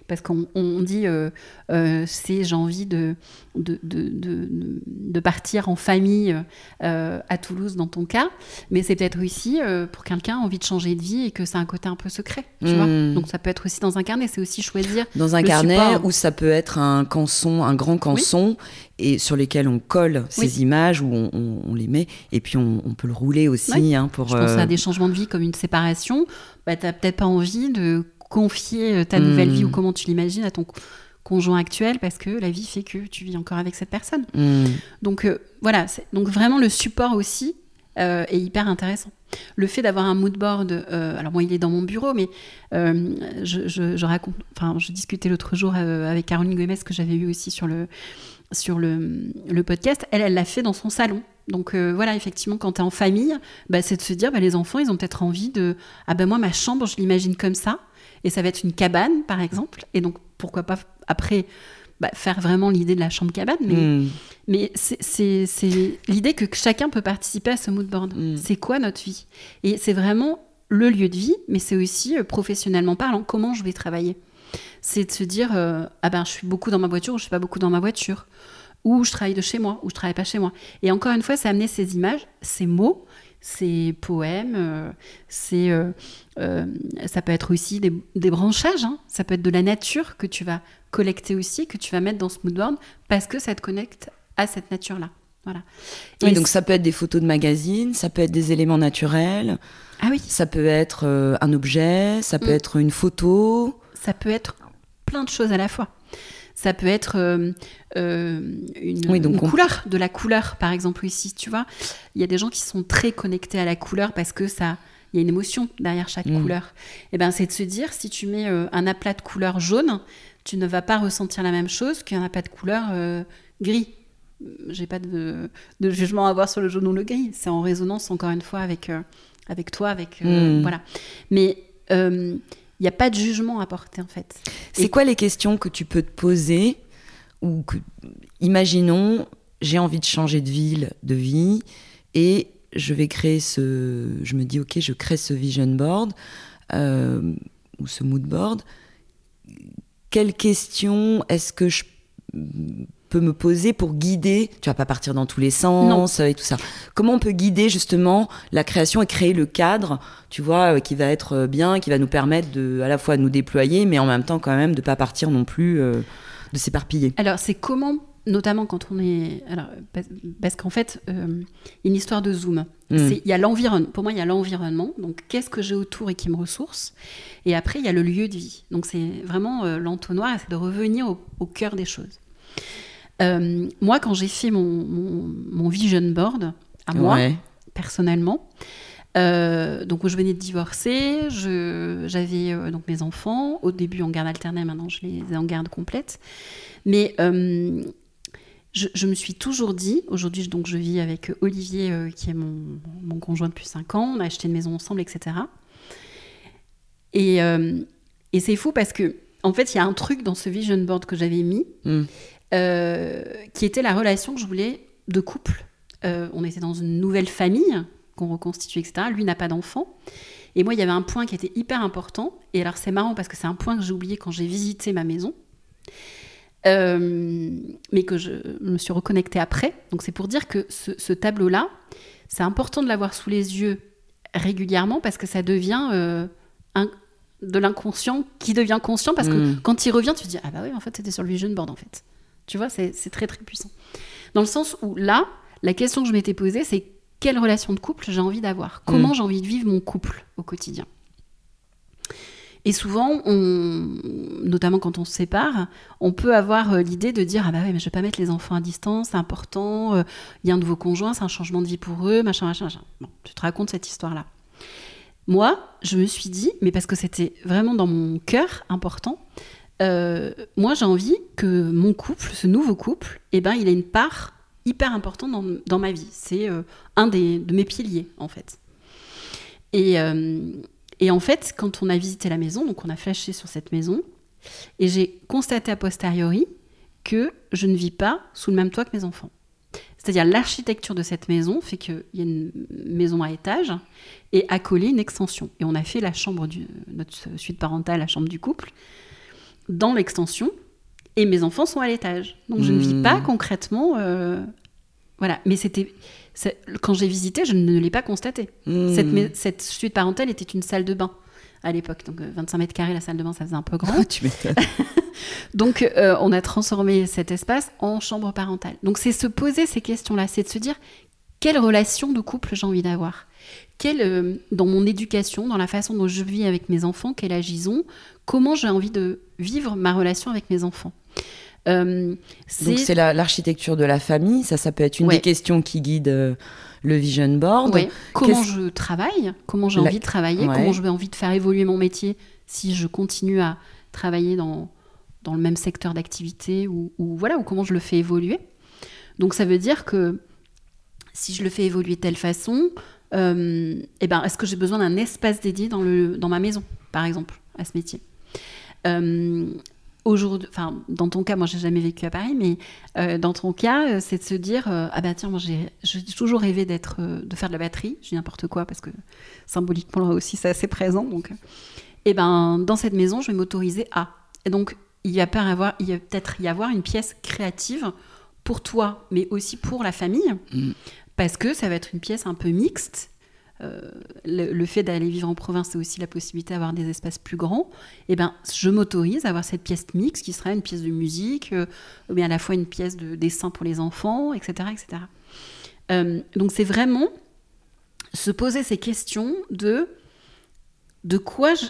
Parce qu'on on dit, euh, euh, c'est j'ai envie de de, de, de, de, partir en famille euh, à Toulouse dans ton cas, mais c'est peut-être aussi pour quelqu'un envie de changer de vie et que c'est un côté un peu secret, tu vois. Hmm. Donc ça peut être aussi dans un carnet, c'est aussi choisir.
Dans un carnet où ça peut être un canson, un grand canson, et sur lesquels on colle ces images, où on, on, les met, et puis on, on peut le rouler aussi. Hein, pour,
Je pense à des changements de vie comme une séparation. Bah, tu n'as peut-être pas envie de confier euh, ta nouvelle vie ou hmm. comment tu l'imagines à ton conjoint actuel parce que la vie fait que tu vis encore avec cette personne. Hmm. Donc euh, voilà, donc vraiment le support aussi euh, est hyper intéressant. Le fait d'avoir un mood board, alors moi il est dans mon bureau, mais je, je, raconte, enfin je discutais l'autre jour avec Caroline Gomez que j'avais eu aussi sur le sur le, le podcast. Elle, elle l'a fait dans son salon. Donc voilà, effectivement, quand tu es en famille, bah, c'est de se dire, bah, les enfants, ils ont peut-être envie de... Ah ben moi, ma chambre, je l'imagine comme ça et ça va être une cabane, par exemple. Et donc, pourquoi pas après bah, faire vraiment l'idée de la chambre cabane, mais, hmm. mais c'est l'idée que chacun peut participer à ce mood board. Hmm. C'est quoi notre vie? Et c'est vraiment le lieu de vie, mais c'est aussi euh, professionnellement parlant, comment je vais travailler. C'est de se dire, euh, ah ben je suis beaucoup dans ma voiture ou je suis pas beaucoup dans ma voiture, ou je travaille de chez moi, ou je travaille pas chez moi. Et encore une fois, c'est amener ces images, ces mots, ces poèmes, euh, euh, euh, ça peut être aussi des, branchages, hein. ça peut être de la nature que tu vas collecter aussi, que tu vas mettre dans ce moodboard parce que ça te connecte à cette nature-là. Voilà.
Et donc ça peut être des photos de magazines, ça peut être des éléments naturels.
Ah oui.
Ça peut être un objet, ça peut mm. être une photo.
Ça peut être plein de choses à la fois. Ça peut être euh, euh, une, couleur, de la couleur, par exemple, ici, tu vois. Il y a des gens qui sont très connectés à la couleur parce que ça, il y a une émotion derrière chaque mm. couleur. Et eh ben, c'est de se dire, si tu mets euh, un aplat de couleur jaune, tu ne vas pas ressentir la même chose qu'un aplat de couleur gris. J'ai pas de, jugement à avoir sur le jaune ou le gris. C'est en résonance, encore une fois, avec, avec toi, avec. Mm. Voilà. Mais il n'y a pas de jugement à porter en fait.
C'est quoi les questions que tu peux te poser ou que, imaginons, j'ai envie de changer de ville, de vie, et je vais créer ce, je me dis ok, je crée ce vision board euh, ou ce mood board. Quelles questions est-ce que je me poser pour guider Tu vas pas partir dans tous les sens et tout ça. Comment on peut guider justement la création et créer le cadre, tu vois, euh, qui va être euh, bien, qui va nous permettre de à la fois nous déployer, mais en même temps quand même de pas partir non plus euh, de s'éparpiller?
Alors c'est comment notamment quand on est. Alors, parce qu'en fait, une histoire de zoom. Hmm. Il y a l'environnement. Pour moi, il y a l'environnement. Donc, qu'est-ce que j'ai autour et qui me ressource Et après, il y a le lieu de vie. Donc, c'est vraiment l'entonnoir, c'est de revenir au, au, cœur des choses. Euh, moi, quand j'ai fait mon, vision board, à moi, personnellement, euh, donc je venais de divorcer, j'avais euh, donc mes enfants, au début en garde alternée, maintenant je les ai en garde complète. Mais je, me suis toujours dit, aujourd'hui donc je vis avec Olivier qui est mon, mon, conjoint depuis 5 ans, on a acheté une maison ensemble, etc. Et, et c'est fou parce que en fait il y a un truc dans ce vision board que j'avais mis. Hmm. Euh, qui était la relation que je voulais de couple. Euh, on était dans une nouvelle famille qu'on reconstitue, etc. Lui n'a pas d'enfant. Et moi, il y avait un point qui était hyper important. Et alors, c'est marrant parce que c'est un point que j'ai oublié quand j'ai visité ma maison. Euh, mais que je me suis reconnectée après. Donc, c'est pour dire que ce, tableau-là, c'est important de l'avoir sous les yeux régulièrement parce que ça devient un, de l'inconscient qui devient conscient parce que hmm. quand il revient, tu te dis Ah bah oui, en fait, c'était sur le vision board en fait. Tu vois, c'est très très puissant. Dans le sens où là, la question que je m'étais posée, c'est quelle relation de couple j'ai envie d'avoir? Comment mm. j'ai envie de vivre mon couple au quotidien? Et souvent, on, notamment quand on se sépare, on peut avoir euh, l'idée de dire ah bah ouais mais je vais pas mettre les enfants à distance, c'est important. Euh, il y a un de vos conjoints, c'est un changement de vie pour eux, machin machin machin. Bon, tu te racontes cette histoire là. Moi, je me suis dit, mais parce que c'était vraiment dans mon cœur important, euh, moi j'ai envie que mon couple, ce nouveau couple, eh ben, il ait une part hyper importante dans, ma vie. C'est euh, un des, de mes piliers, en fait. Et, euh, et, en fait, quand on a visité la maison, donc on a flashé sur cette maison, et j'ai constaté a posteriori que je ne vis pas sous le même toit que mes enfants. C'est-à-dire l'architecture de cette maison fait qu'il y a une maison à étage et coller une extension. Et on a fait la chambre du notre suite parentale, la chambre du couple. Dans l'extension et mes enfants sont à l'étage. Donc je ne vis
Hmm.
pas concrètement. euh, voilà. Mais c'était. Quand j'ai visité, je ne l'ai pas constaté.
Hmm.
Cette, suite parentale était une salle de bain à l'époque. Donc euh, 25 mètres carrés, la salle de bain, ça faisait un peu grand.
Tu m'étonnes.
Donc, euh, on a transformé cet espace en chambre parentale. Donc, c'est se poser ces questions-là, c'est de se dire quelle relation de couple j'ai envie d'avoir? Quelle, euh, Dans mon éducation, dans la façon dont je vis avec mes enfants, quel âge ils ont? Comment j'ai envie de vivre ma relation avec mes enfants Euh,
Donc c'est la- l'architecture de la famille, ça, ça peut être une
Ouais.
des questions qui guide euh, le vision board.
Ouais. Comment je travaille, comment j'ai
La-
envie de travailler,
Ouais.
comment j'ai envie de faire évoluer mon métier si je continue à travailler dans, dans le même secteur d'activité ou, ou voilà, ou comment je le fais évoluer. Donc ça veut dire que si je le fais évoluer de telle façon, euh, eh ben, est-ce que j'ai besoin d'un espace dédié dans, le, dans ma maison, par exemple, à ce métier? Aujourd'hui, enfin, dans ton cas, moi, j'ai jamais vécu à Paris, mais euh, dans ton cas, euh, c'est de se dire, euh, ah bah tiens, moi, j'ai toujours rêvé d'être, euh, de faire de la batterie. Je dis n'importe quoi parce que symboliquement là aussi, c'est assez présent. Donc, et ben, dans cette maison, je vais m'autoriser à. Et donc, il va avoir, il va peut-être y avoir une pièce créative pour toi, mais aussi pour la famille,
Mm.
parce que ça va être une pièce un peu mixte. Euh, le, le fait d'aller vivre en province, c'est aussi la possibilité d'avoir des espaces plus grands. Et ben, je m'autorise à avoir cette pièce mixte qui sera une pièce de musique, euh, mais à la fois une pièce de dessin pour les enfants, etc., etc. Euh, donc c'est vraiment se poser ces questions de de quoi je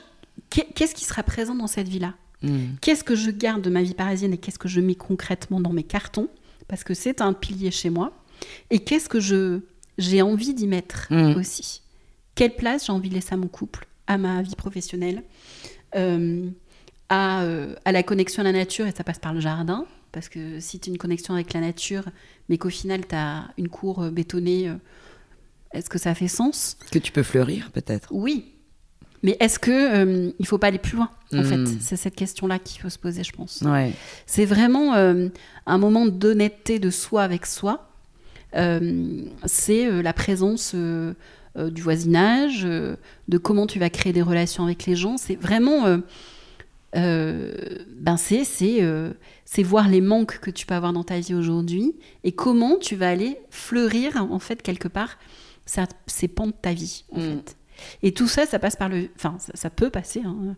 qu'est- qu'est-ce qui sera présent dans cette vie-là?
Hmm.
Qu'est-ce que je garde de ma vie parisienne et qu'est-ce que je mets concrètement dans mes cartons? Parce que c'est un pilier chez moi. Et qu'est-ce que je j'ai envie d'y mettre
Mm.
aussi? Quelle place j'ai envie de laisser à mon couple, à ma vie professionnelle, euh, à, euh, à la connexion à la nature, et ça passe par le jardin. Parce que si tu as une connexion avec la nature, mais qu'au final tu as une cour euh, bétonnée, est-ce que ça fait sens?
Que tu peux fleurir peut-être?
Oui. Mais est-ce que euh, il faut pas aller plus loin En fait, c'est cette question-là qu'il faut se poser, je pense.
Ouais.
C'est vraiment un moment d'honnêteté de soi avec soi. C'est la présence euh, du voisinage, euh, de comment tu vas créer des relations avec les gens. C'est vraiment, euh, ben c'est c'est voir les manques que tu peux avoir dans ta vie aujourd'hui et comment tu vas aller fleurir en fait quelque part ça- ces pans de ta vie en
Mm.
fait. Et tout ça, ça passe par le, enfin ça, ça peut passer hein,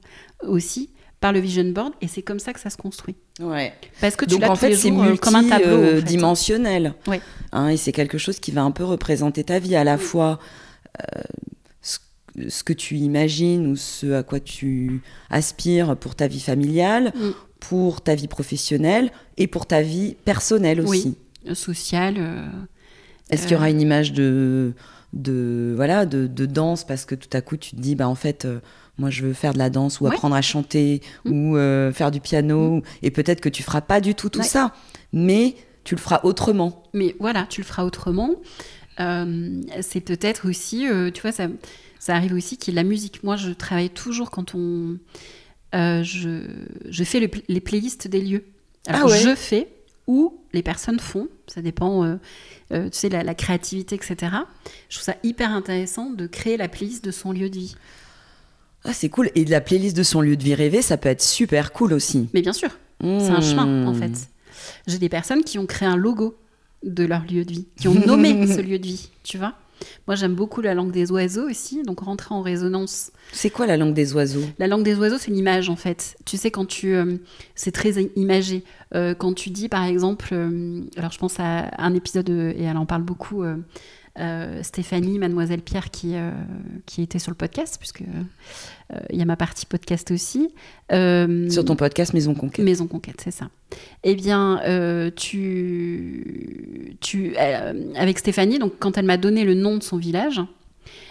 aussi par le vision board et c'est comme ça que ça se construit.
Ouais.
Parce que tu
Donc
l'as
en fait, c'est
comme un tableau. en fait.
multidimensionnel.
Ouais.
Hein, et c'est quelque chose qui va un peu représenter ta vie, à la fois ce, ce que tu imagines ou ce à quoi tu aspires pour ta vie familiale,
Mm.
pour ta vie professionnelle et pour ta vie personnelle
Oui.
aussi.
Euh, Social. euh,
Est-ce qu'il y aura une image de, de, voilà, de, de danse parce que tout à coup tu te dis, bah, en fait, euh, moi je veux faire de la danse ou
Ouais.
apprendre à chanter
Mm.
ou euh, faire du piano et peut-être que tu feras pas du tout tout
Ouais.
ça, mais tu le feras autrement.
Mais voilà, tu le feras autrement. Euh, c'est peut-être aussi, euh, tu vois, ça, ça arrive aussi qu'il y ait de la musique. Moi, je travaille toujours quand on. euh, je, je fais le les playlists des lieux. Alors,
Ah ouais.
je fais ou les personnes font. Ça dépend, tu sais, la, la créativité, etc. Je trouve ça hyper intéressant de créer la playlist de son lieu de vie.
Ah, c'est cool. Et la playlist de son lieu de vie rêvé, ça peut être super cool aussi.
Mais bien sûr, c'est un
Mmh.
chemin, en fait. J'ai des personnes qui ont créé un logo de leur lieu de vie, qui ont nommé ce lieu de vie, tu vois. Moi, j'aime beaucoup la langue des oiseaux aussi, donc rentrer en résonance.
C'est quoi la langue des oiseaux?
La langue des oiseaux, c'est une image, en fait. Tu sais, quand tu... euh, c'est très imagé. Euh, quand tu dis, par exemple... euh, alors, je pense à un épisode, et elle en parle beaucoup, euh, Stéphanie, Mademoiselle Pierre, qui, euh, qui était sur le podcast, puisque euh, il y a ma partie podcast aussi.
Sur ton podcast Maison Conquête.
Maison Conquête, c'est ça. Eh bien, tu, tu, avec Stéphanie, donc quand elle m'a donné le nom de son village,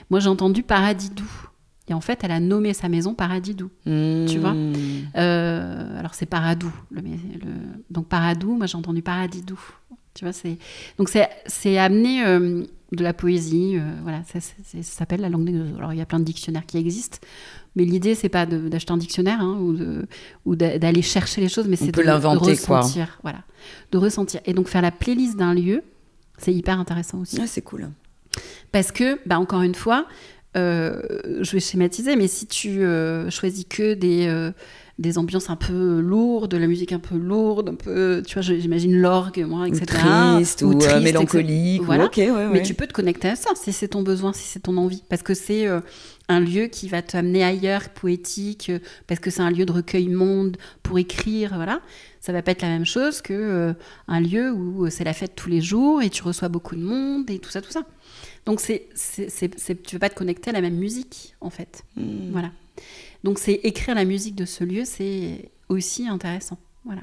moi j'ai entendu Paradis doux. Et en fait, elle a nommé sa maison Paradis doux. tu vois
Mmh.
Euh, alors c'est Paradou. Le, le- donc Paradou, moi j'ai entendu Paradis doux. Tu vois, c'est donc c'est euh, de la poésie. euh, voilà, ça, s'appelle la langue des oiseaux. Alors il y a plein de dictionnaires qui existent, mais l'idée c'est pas d'acheter un dictionnaire hein, ou de- ou d'a- d'aller chercher les choses, mais c'est de, de
quoi.
ressentir. Voilà, de ressentir. Et donc faire la playlist d'un lieu, c'est hyper intéressant aussi.
C'est cool.
Parce que, bah, encore une fois, je vais schématiser, mais si tu choisis que des des ambiances un peu lourdes, de la musique un peu lourde, un peu, tu vois, j'imagine l'orgue, moi, etc.
Ou triste, ou, euh, mélancolique.
Voilà.
ouais,
Mais tu peux te connecter à ça si c'est ton besoin, si c'est ton envie. Parce que c'est euh, un lieu qui va t'amener ailleurs, poétique, euh, parce que c'est un lieu de recueil monde pour écrire, voilà. Ça va pas être la même chose que un lieu où c'est la fête tous les jours et tu reçois beaucoup de monde et tout ça, tout ça. Donc c'est, c'est, tu veux pas te connecter à la même musique, en fait. Hmm. Voilà. Donc c'est écrire la musique de ce lieu, c'est aussi intéressant. Voilà.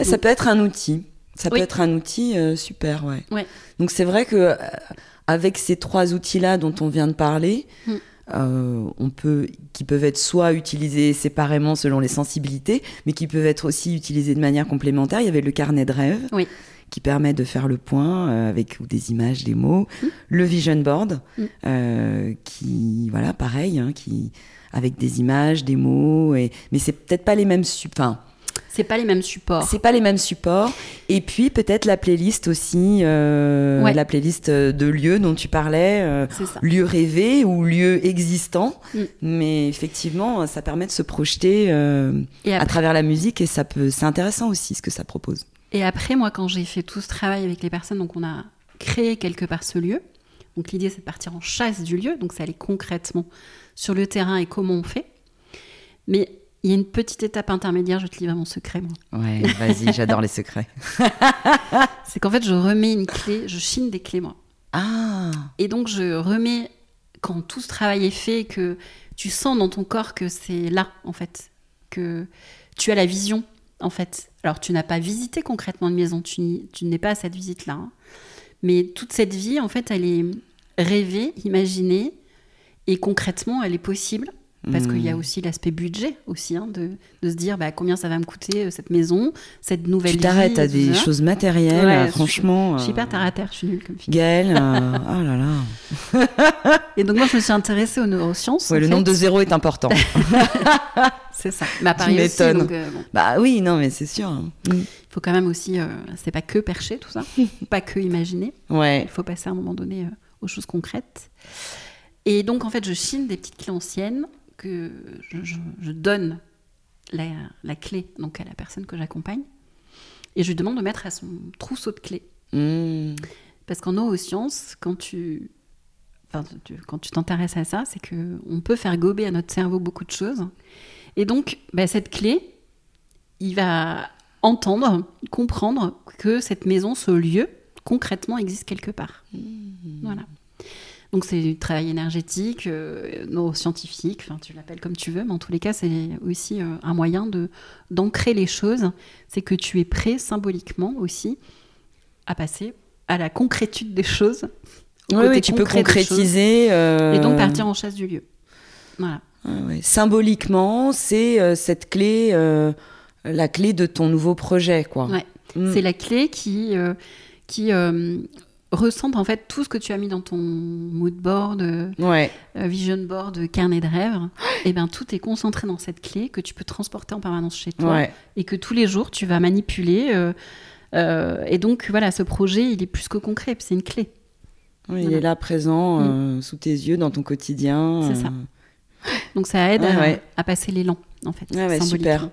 Ça peut être un outil. Ça peut être un outil euh, super, ouais.
ouais.
Donc c'est vrai que euh, avec ces trois outils-là dont on vient de parler, mm. euh, on peut, qui peuvent être soit utilisés séparément selon les sensibilités, mais qui peuvent être aussi utilisés de manière complémentaire. Il y avait le carnet de rêve. Qui permet de faire le point avec des images, des mots, mm. le vision board, mm. qui, voilà, pareil, hein, qui, avec des images, des mots, et... mais c'est peut-être pas les mêmes enfin,
c'est pas les mêmes supports.
C'est pas les mêmes supports. Et puis peut-être la playlist aussi, euh, la playlist de lieux dont tu parlais, euh, lieu rêvé ou lieu existant. Mm. Mais effectivement, ça permet de se projeter euh, à travers la musique et ça peut, c'est intéressant aussi ce que ça propose.
Et après, moi, quand j'ai fait tout ce travail avec les personnes, donc on a créé quelque part ce lieu. Donc l'idée, c'est de partir en chasse du lieu. Donc ça allait concrètement sur le terrain et comment on fait. Mais il y a une petite étape intermédiaire, je te livre mon secret, moi.
Ouais, vas-y, j'adore les secrets.
c'est qu'en fait, je remets une clé, je chine des clés, moi.
Ah
Et donc, je remets, quand tout ce travail est fait, que tu sens dans ton corps que c'est là, en fait, que tu as la vision, en fait. Alors, tu n'as pas visité concrètement une maison, tu, n'es pas à cette visite-là. Hein. Mais toute cette vie, en fait, elle est rêvée, imaginée, et concrètement, elle est possible. Parce qu'il y a hmm. aussi l'aspect budget aussi, hein, de, de, se dire bah, combien ça va me coûter euh, cette maison, cette nouvelle tu
t'arrêtes à des choses matérielles, franchement.
Je suis hyper terre à terre, je suis nulle comme fille.
Gaëlle, euh, oh là
là. Et donc moi, je me suis intéressée aux neurosciences.
Ouais, le nombre de zéros est important.
c'est ça. À Paris aussi, donc, euh,
Bah oui, non, mais c'est sûr. Hmm.
Il faut quand même aussi, c'est pas que percher tout ça, pas que imaginer.
Ouais.
Il faut passer à un moment donné aux choses concrètes. Et donc, en fait, je chine des petites clés anciennes que je, donne la, clé donc à la personne que j'accompagne. Et je lui demande de mettre à son trousseau de clés.
Mmh.
Parce qu'en neurosciences, quand tu Enfin, quand tu t'intéresses à ça, c'est que on peut faire gober à notre cerveau beaucoup de choses. Et donc, bah, cette clé, il va entendre, comprendre que cette maison, ce lieu, concrètement existe quelque part. Mmh. Voilà. Donc c'est du travail énergétique, euh, neuroscientifique, enfin tu l'appelles comme tu veux, mais en tous les cas c'est aussi euh, un moyen de d'ancrer les choses. C'est que tu es prêt symboliquement aussi à passer à la concrétude des choses.
Oui, tu peux concrétiser.
Euh, Et donc partir en chasse du lieu. Voilà.
Symboliquement, c'est cette clé, la clé de ton nouveau projet, quoi.
Ouais. Mm. C'est la clé qui qui recentre en fait tout ce que tu as mis dans ton mood board, euh, vision board, carnet de rêves. et eh bien tout est concentré dans cette clé que tu peux transporter en permanence chez toi et que tous les jours tu vas manipuler. Euh, euh, et donc voilà, ce projet, il est plus que concret, c'est une clé.
Il est là présent mm. sous tes yeux, dans ton quotidien.
C'est ça. Donc ça aide à, passer l'élan, en fait.
super.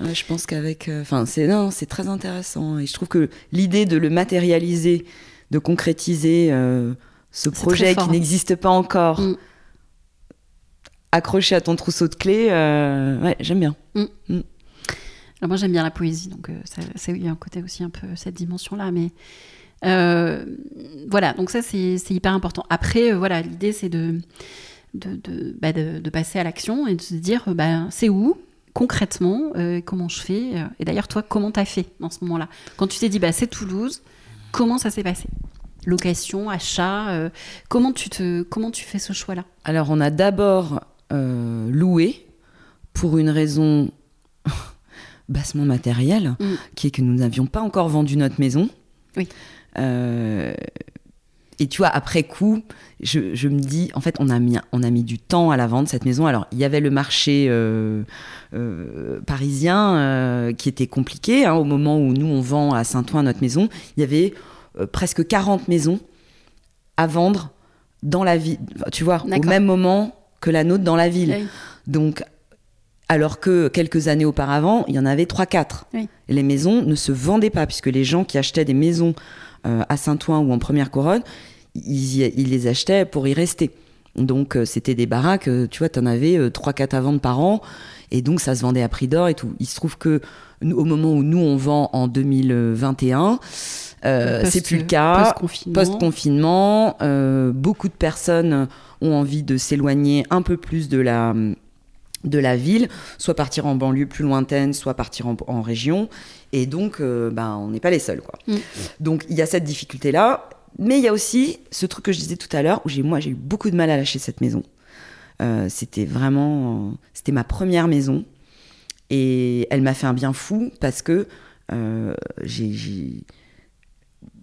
Je pense qu'avec, enfin, c'est non, c'est très intéressant et je trouve que l'idée de le matérialiser de concrétiser euh, ce projet qui n'existe pas encore. Mm. Accroché à ton trousseau de clés, euh, ouais, j'aime bien.
Mm. Mm. Alors moi j'aime bien la poésie, donc euh, il y a un côté aussi un peu cette dimension-là, mais voilà, donc ça c'est hyper important. Après, voilà, l'idée c'est de bah, de, de, passer à l'action et de se dire bah, c'est où? Concrètement, comment je fais. Et d'ailleurs, toi, comment t'as fait dans ce moment-là? Quand tu t'es dit bah, c'est Toulouse, Comment ça s'est passé? Location, achat, euh, comment, tu te, comment tu fais ce choix-là?
Alors, on a d'abord euh, loué pour une raison bassement matérielle, mm. qui est que nous n'avions pas encore vendu notre maison.
Oui.
Euh, et tu vois, après coup, je, me dis, en fait, on a, mis, on a mis du temps à la vendre cette maison. Alors, il y avait le marché parisien qui était compliqué. Hein, au moment où nous, on vend à Saint-Ouen notre maison, il y avait presque 40 maisons à vendre dans la ville, tu vois, au même moment que la nôtre dans la ville.
Oui.
Donc, alors que quelques années auparavant, il y en avait 3-4.
Oui.
Les maisons ne se vendaient pas, puisque les gens qui achetaient des maisons euh, à Saint-Ouen ou en première couronne, ils, y- ils les achetaient pour y rester. Donc, euh, c'était des baraques, euh, tu vois, tu en avais 3-4 à vendre par an, et donc ça se vendait à prix d'or et tout. Il se trouve que au moment où nous, on vend en 2021, euh,
Post-
c'est plus le cas.
Post-confinement.
Euh, beaucoup de personnes ont envie de s'éloigner un peu plus de la, de la ville, soit partir en banlieue plus lointaine, soit partir en, en région. Et donc, euh, ben, on n'est pas les seuls. Quoi.
Mm.
Donc, il y a cette difficulté-là. Mais il y a aussi ce truc que je disais tout à l'heure, où j'ai, moi, j'ai eu beaucoup de mal à lâcher cette maison. Euh, c'était vraiment... C'était ma première maison. Et elle m'a fait un bien fou parce que euh, j'ai, j'ai-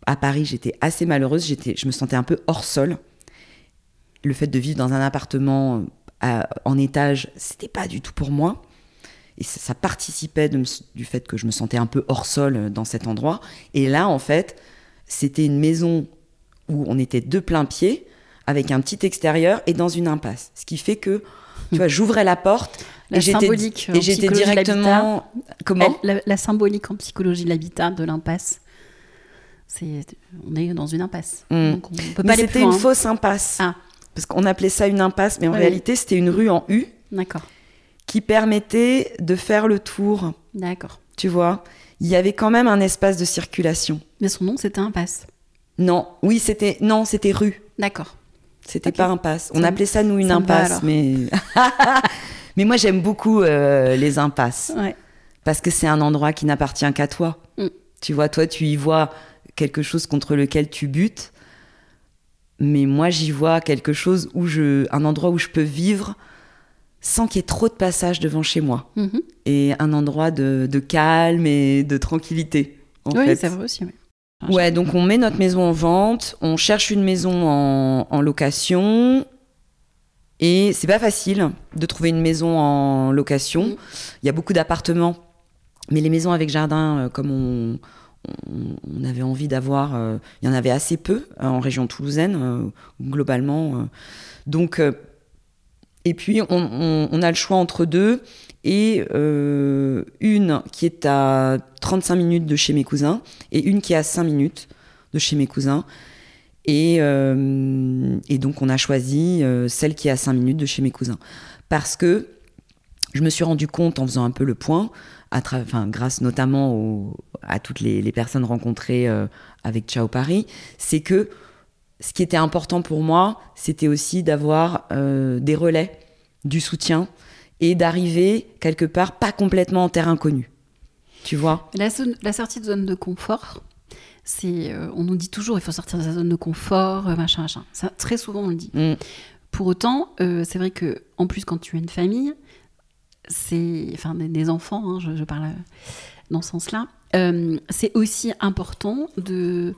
à Paris, j'étais assez malheureuse. J'étais, je me sentais un peu hors sol. Le fait de vivre dans un appartement à- en étage, c'était pas du tout pour moi. Et ça, ça participait de me- du fait que je me sentais un peu hors sol euh, dans cet endroit. Et là, en fait, c'était une maison où on était deux plein pied, avec un petit extérieur et dans une impasse. Ce qui fait que, tu vois, j'ouvrais la porte
La
et
symbolique en
et j'étais
de
directement. Comment
la, la symbolique en psychologie de l'habitat, de l'impasse. C'est, on est dans une impasse.
Mm.
Donc on peut
Mais
pas aller
c'était une
loin.
fausse impasse.
Ah.
Parce qu'on appelait ça une impasse, mais en
Oui.
réalité, c'était une rue en U
D'accord,
qui permettait de faire le tour.
d'accord.
Tu vois Il y avait quand même un espace de circulation.
Mais son nom, c'était impasse.
Non, oui, c'était non, c'était rue.
D'accord.
C'était pas impasse. On
Ça
appelait ça nous une
ça
impasse, mais mais moi j'aime beaucoup euh, les impasses
Ouais.
parce que c'est un endroit qui n'appartient qu'à toi.
Mm.
Tu vois, toi tu y vois quelque chose contre lequel tu butes, mais moi j'y vois quelque chose où je, un endroit où je peux vivre sans qu'il y ait trop de passages devant chez moi
Mhm.
et un endroit de, de calme et de tranquillité. En
Oui, c'est vrai aussi. oui.
Ouais, donc on met notre maison en vente, on cherche une maison en, en location. Et c'est pas facile de trouver une maison en location.
Mm.
Il y a beaucoup d'appartements, mais les maisons avec jardin, euh, comme on, on- avait envie d'avoir, euh, il y en avait assez peu euh, en région toulousaine, euh, globalement. Donc, et puis on, a le choix entre deux et une qui est à 35 minutes de chez mes cousins et une qui est à 5 minutes de chez mes cousins. Et, et donc on a choisi celle qui est à 5 minutes de chez mes cousins. Parce que je me suis rendu compte en faisant un peu le point, à tra- enfin, grâce notamment au- à toutes les, les personnes rencontrées euh, avec Ciao Paris, c'est que ce qui était important pour moi, c'était aussi d'avoir euh, des relais, du soutien et d'arriver quelque part pas complètement en terre inconnue. Tu vois?
La, sortie de zone de confort, c'est, euh, on nous dit toujours il faut sortir de sa zone de confort, machin, machin. Ça, très souvent on le dit.
Mm.
Pour autant, euh, c'est vrai que en plus quand tu as une famille, c'est, enfin des, des enfants, hein, je, je parle dans ce sens-là, euh, c'est aussi important de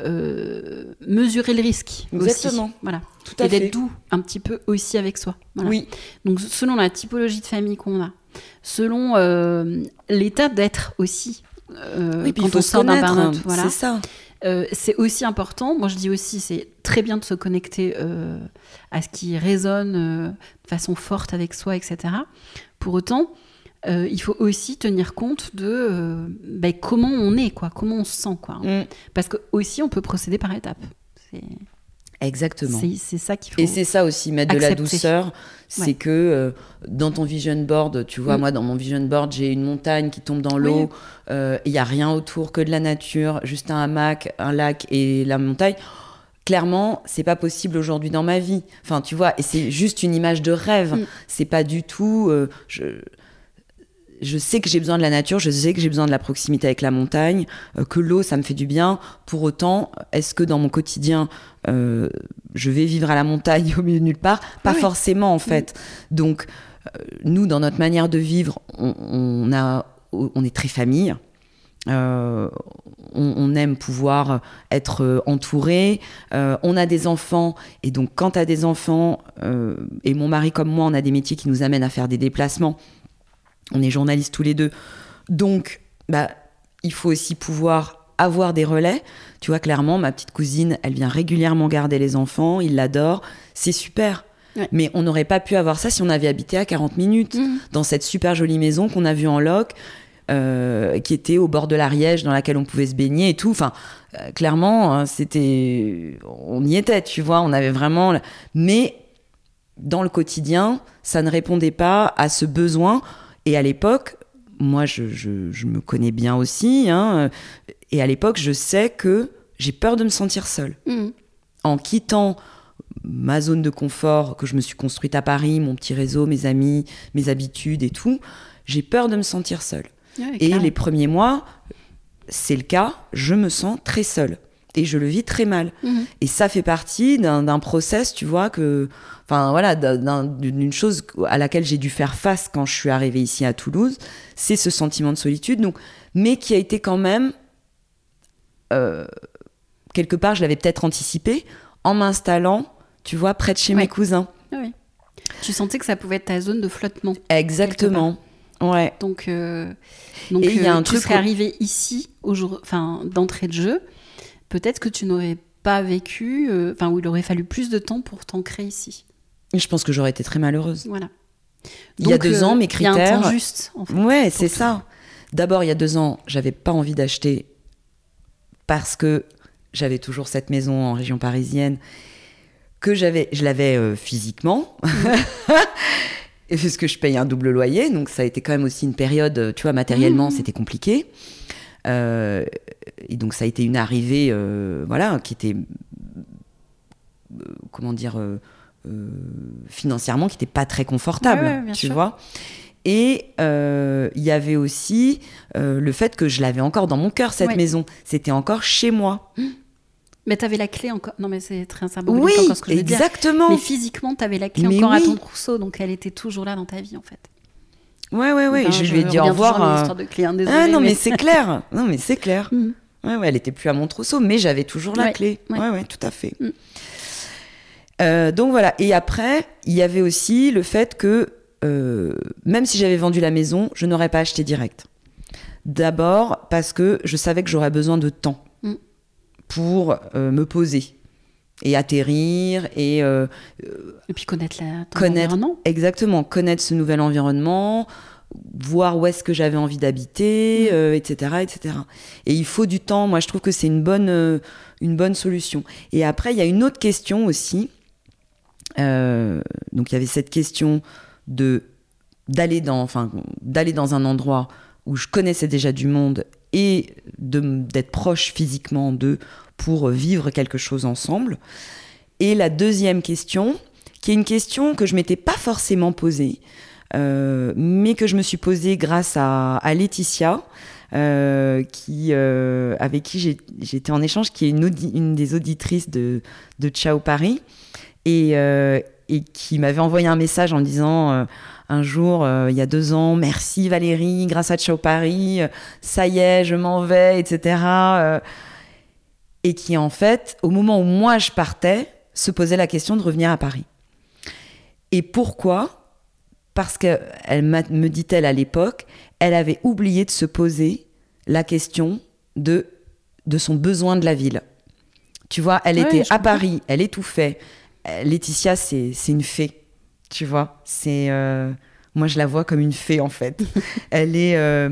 euh, mesurer le risque. aussi.
Exactement.
Voilà.
Tout
Et
à fait.
d'être doux un petit peu aussi avec soi. Voilà.
Oui,
Donc selon la typologie de famille qu'on a, selon euh, l'état d'être aussi.
oui puis
quand
il faut
on sort d'un burn-out, voilà.
c'est ça.
Euh, c'est aussi important. Moi, je dis aussi, c'est très bien de se connecter euh, à ce qui résonne euh, de façon forte avec soi, etc. Pour autant, il faut aussi tenir compte de ben, comment on est, quoi, comment on se sent, quoi.
Mm.
Parce que aussi, on peut procéder par étapes. C'est
Exactement.
c'est- ça qu'il faut.
Et c'est ça aussi, mettre de la douceur. C'est
Ouais.
que euh, dans ton vision board, tu vois,
Mm.
moi dans mon vision board, j'ai une montagne qui tombe dans l'eau. euh, Il y a rien autour que de la nature, juste un hamac, un lac et la montagne. Clairement, c'est pas possible aujourd'hui dans ma vie. Enfin, tu vois, et c'est juste une image de rêve.
Mm.
C'est pas du tout. euh, je, je sais que j'ai besoin de la nature, je sais que j'ai besoin de la proximité avec la montagne, euh, que l'eau, ça me fait du bien. Pour autant, est-ce que dans mon quotidien, euh, je vais vivre à la montagne au milieu de nulle part? Pas
Oui.
forcément, en fait. Donc, euh, nous, dans notre manière de vivre, on, on a, on est très famille. On, on aime pouvoir être entouré. On a des enfants, et donc quand tu as des enfants, et mon mari comme moi, on a des métiers qui nous amènent à faire des déplacements. On est journalistes tous les deux. Donc, bah, il faut aussi pouvoir avoir des relais. Tu vois, clairement, ma petite cousine, elle vient régulièrement garder les enfants, il l'adore, c'est super. Mais on n'aurait pas pu avoir ça si on avait habité à 40 minutes mmh. dans cette super jolie maison qu'on a vue en loc. Euh, qui était au bord de l'Ariège, dans laquelle on pouvait se baigner et tout. Enfin, euh, clairement, hein, c'était, on y était, tu vois, on avait vraiment. Mais dans le quotidien, ça ne répondait pas à ce besoin. Et à l'époque, moi, je, me connais bien aussi. Hein, et à l'époque, je sais que j'ai peur de me sentir seule. Mmh. En quittant ma zone de confort que je me suis construite à Paris, mon petit réseau, mes amis, mes habitudes et tout, j'ai peur de me sentir seule et les premiers mois, c'est le cas, je me sens très seule. Et je le vis très mal. Mhm. Et ça fait partie d'un process, tu vois, que. Enfin, voilà, d'une chose à laquelle j'ai dû faire face quand je suis arrivée ici à Toulouse. C'est ce sentiment de solitude, donc, mais qui a été quand même. Euh, quelque part, je l'avais peut-être anticipé en m'installant, tu vois, près de chez mes cousins.
Oui. Tu sentais que ça pouvait être ta zone de flottement.
Exactement. Ouais.
Donc, euh, donc il y a euh, un tu truc serais arrivé ici, enfin, d'entrée de jeu. Peut-être que tu n'aurais pas vécu, euh, enfin, où il aurait fallu plus de temps pour t'ancrer ici.
Je pense que j'aurais été très malheureuse.
Voilà.
il y a deux ans, mes critères. Il y a
un temps juste. En fait,
ouais, c'est ça. D'abord, il y a deux ans, j'avais pas envie d'acheter parce que j'avais toujours cette maison en région parisienne que j'avais, je l'avais physiquement. et que je paye un double loyer, donc ça a été quand même aussi une période, tu vois, matériellement, mmh. c'était compliqué. Euh, et donc ça a été une arrivée, euh, voilà, qui était, euh, comment dire, financièrement, qui n'était pas très confortable, tu vois. Et il y avait aussi le fait que je l'avais encore dans mon cœur, cette maison. C'était encore chez moi.
Mais tu avais la clé encore. Non, mais c'est très symbolique oui, encore ce que je veux
exactement.
Mais physiquement, tu avais la clé encore à ton trousseau, donc elle était toujours là dans ta vie, en fait.
Ouais, ouais, ouais. je, lui ai dit au revoir. Euh... De clé, hein, ah non, mais, c'est clair. Non, mais c'est clair. Mm. Ouais, ouais, elle était plus à mon trousseau, mais j'avais toujours la clé. Ouais. ouais, tout à fait. Mm. Euh, donc voilà. Et après, il y avait aussi le fait que euh, même si j'avais vendu la maison, je n'aurais pas acheté direct. D'abord parce que je savais que j'aurais besoin de temps pour euh, me poser et atterrir et
euh, et puis connaître la connaître
exactement connaître ce nouvel environnement voir où est-ce que j'avais envie d'habiter etc mm. etc euh, et il faut du temps. Moi je trouve que c'est une bonne une bonne solution. Et après il y a une autre question aussi. Donc il y avait cette question de d'aller dans enfin d'aller dans un endroit où je connaissais déjà du monde et d'être proche physiquement d'eux pour vivre quelque chose ensemble. Et la deuxième question, qui est une question que je m'étais pas forcément posée, euh, mais que je me suis posée grâce à, Laetitia, euh, qui, euh, avec qui j'étais en échange, qui est une, des auditrices de, de Ciao Paris, et, et qui m'avait envoyé un message en disant un jour, il y a deux ans, merci Valérie, grâce à Ciao Paris, ça y est, je m'en vais, etc. Euh, et qui en fait, au moment où moi je partais, se posait la question de revenir à Paris. Et pourquoi? Parce qu'elle me dit-elle à l'époque, elle avait oublié de se poser la question de, de son besoin de la ville. Tu vois, elle était à Paris, elle étouffait. Laetitia, c'est une fée tu vois. C'est euh, moi je la vois comme une fée en fait. Elle est, euh,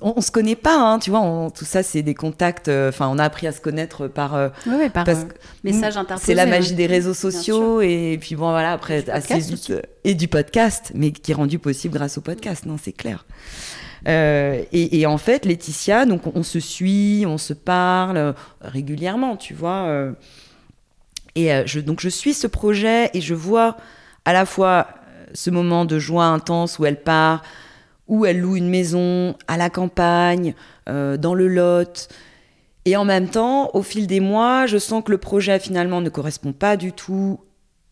on, se connaît pas, hein, tu vois. tout ça c'est des contacts. Euh, enfin, on a appris à se connaître par,
oui, par parce message
C'est la magie des réseaux sociaux et puis bon voilà après et du podcast, mais qui est rendu possible grâce au podcast. Non, c'est clair. Et, et, en fait, Laetitia, donc on, se suit, on se parle régulièrement, tu vois. et je, donc je suis ce projet et je vois à la fois euh, ce moment de joie intense où elle part, où elle loue une maison à la campagne, euh, dans le Lot. Et en même temps, au fil des mois, je sens que le projet finalement ne correspond pas du tout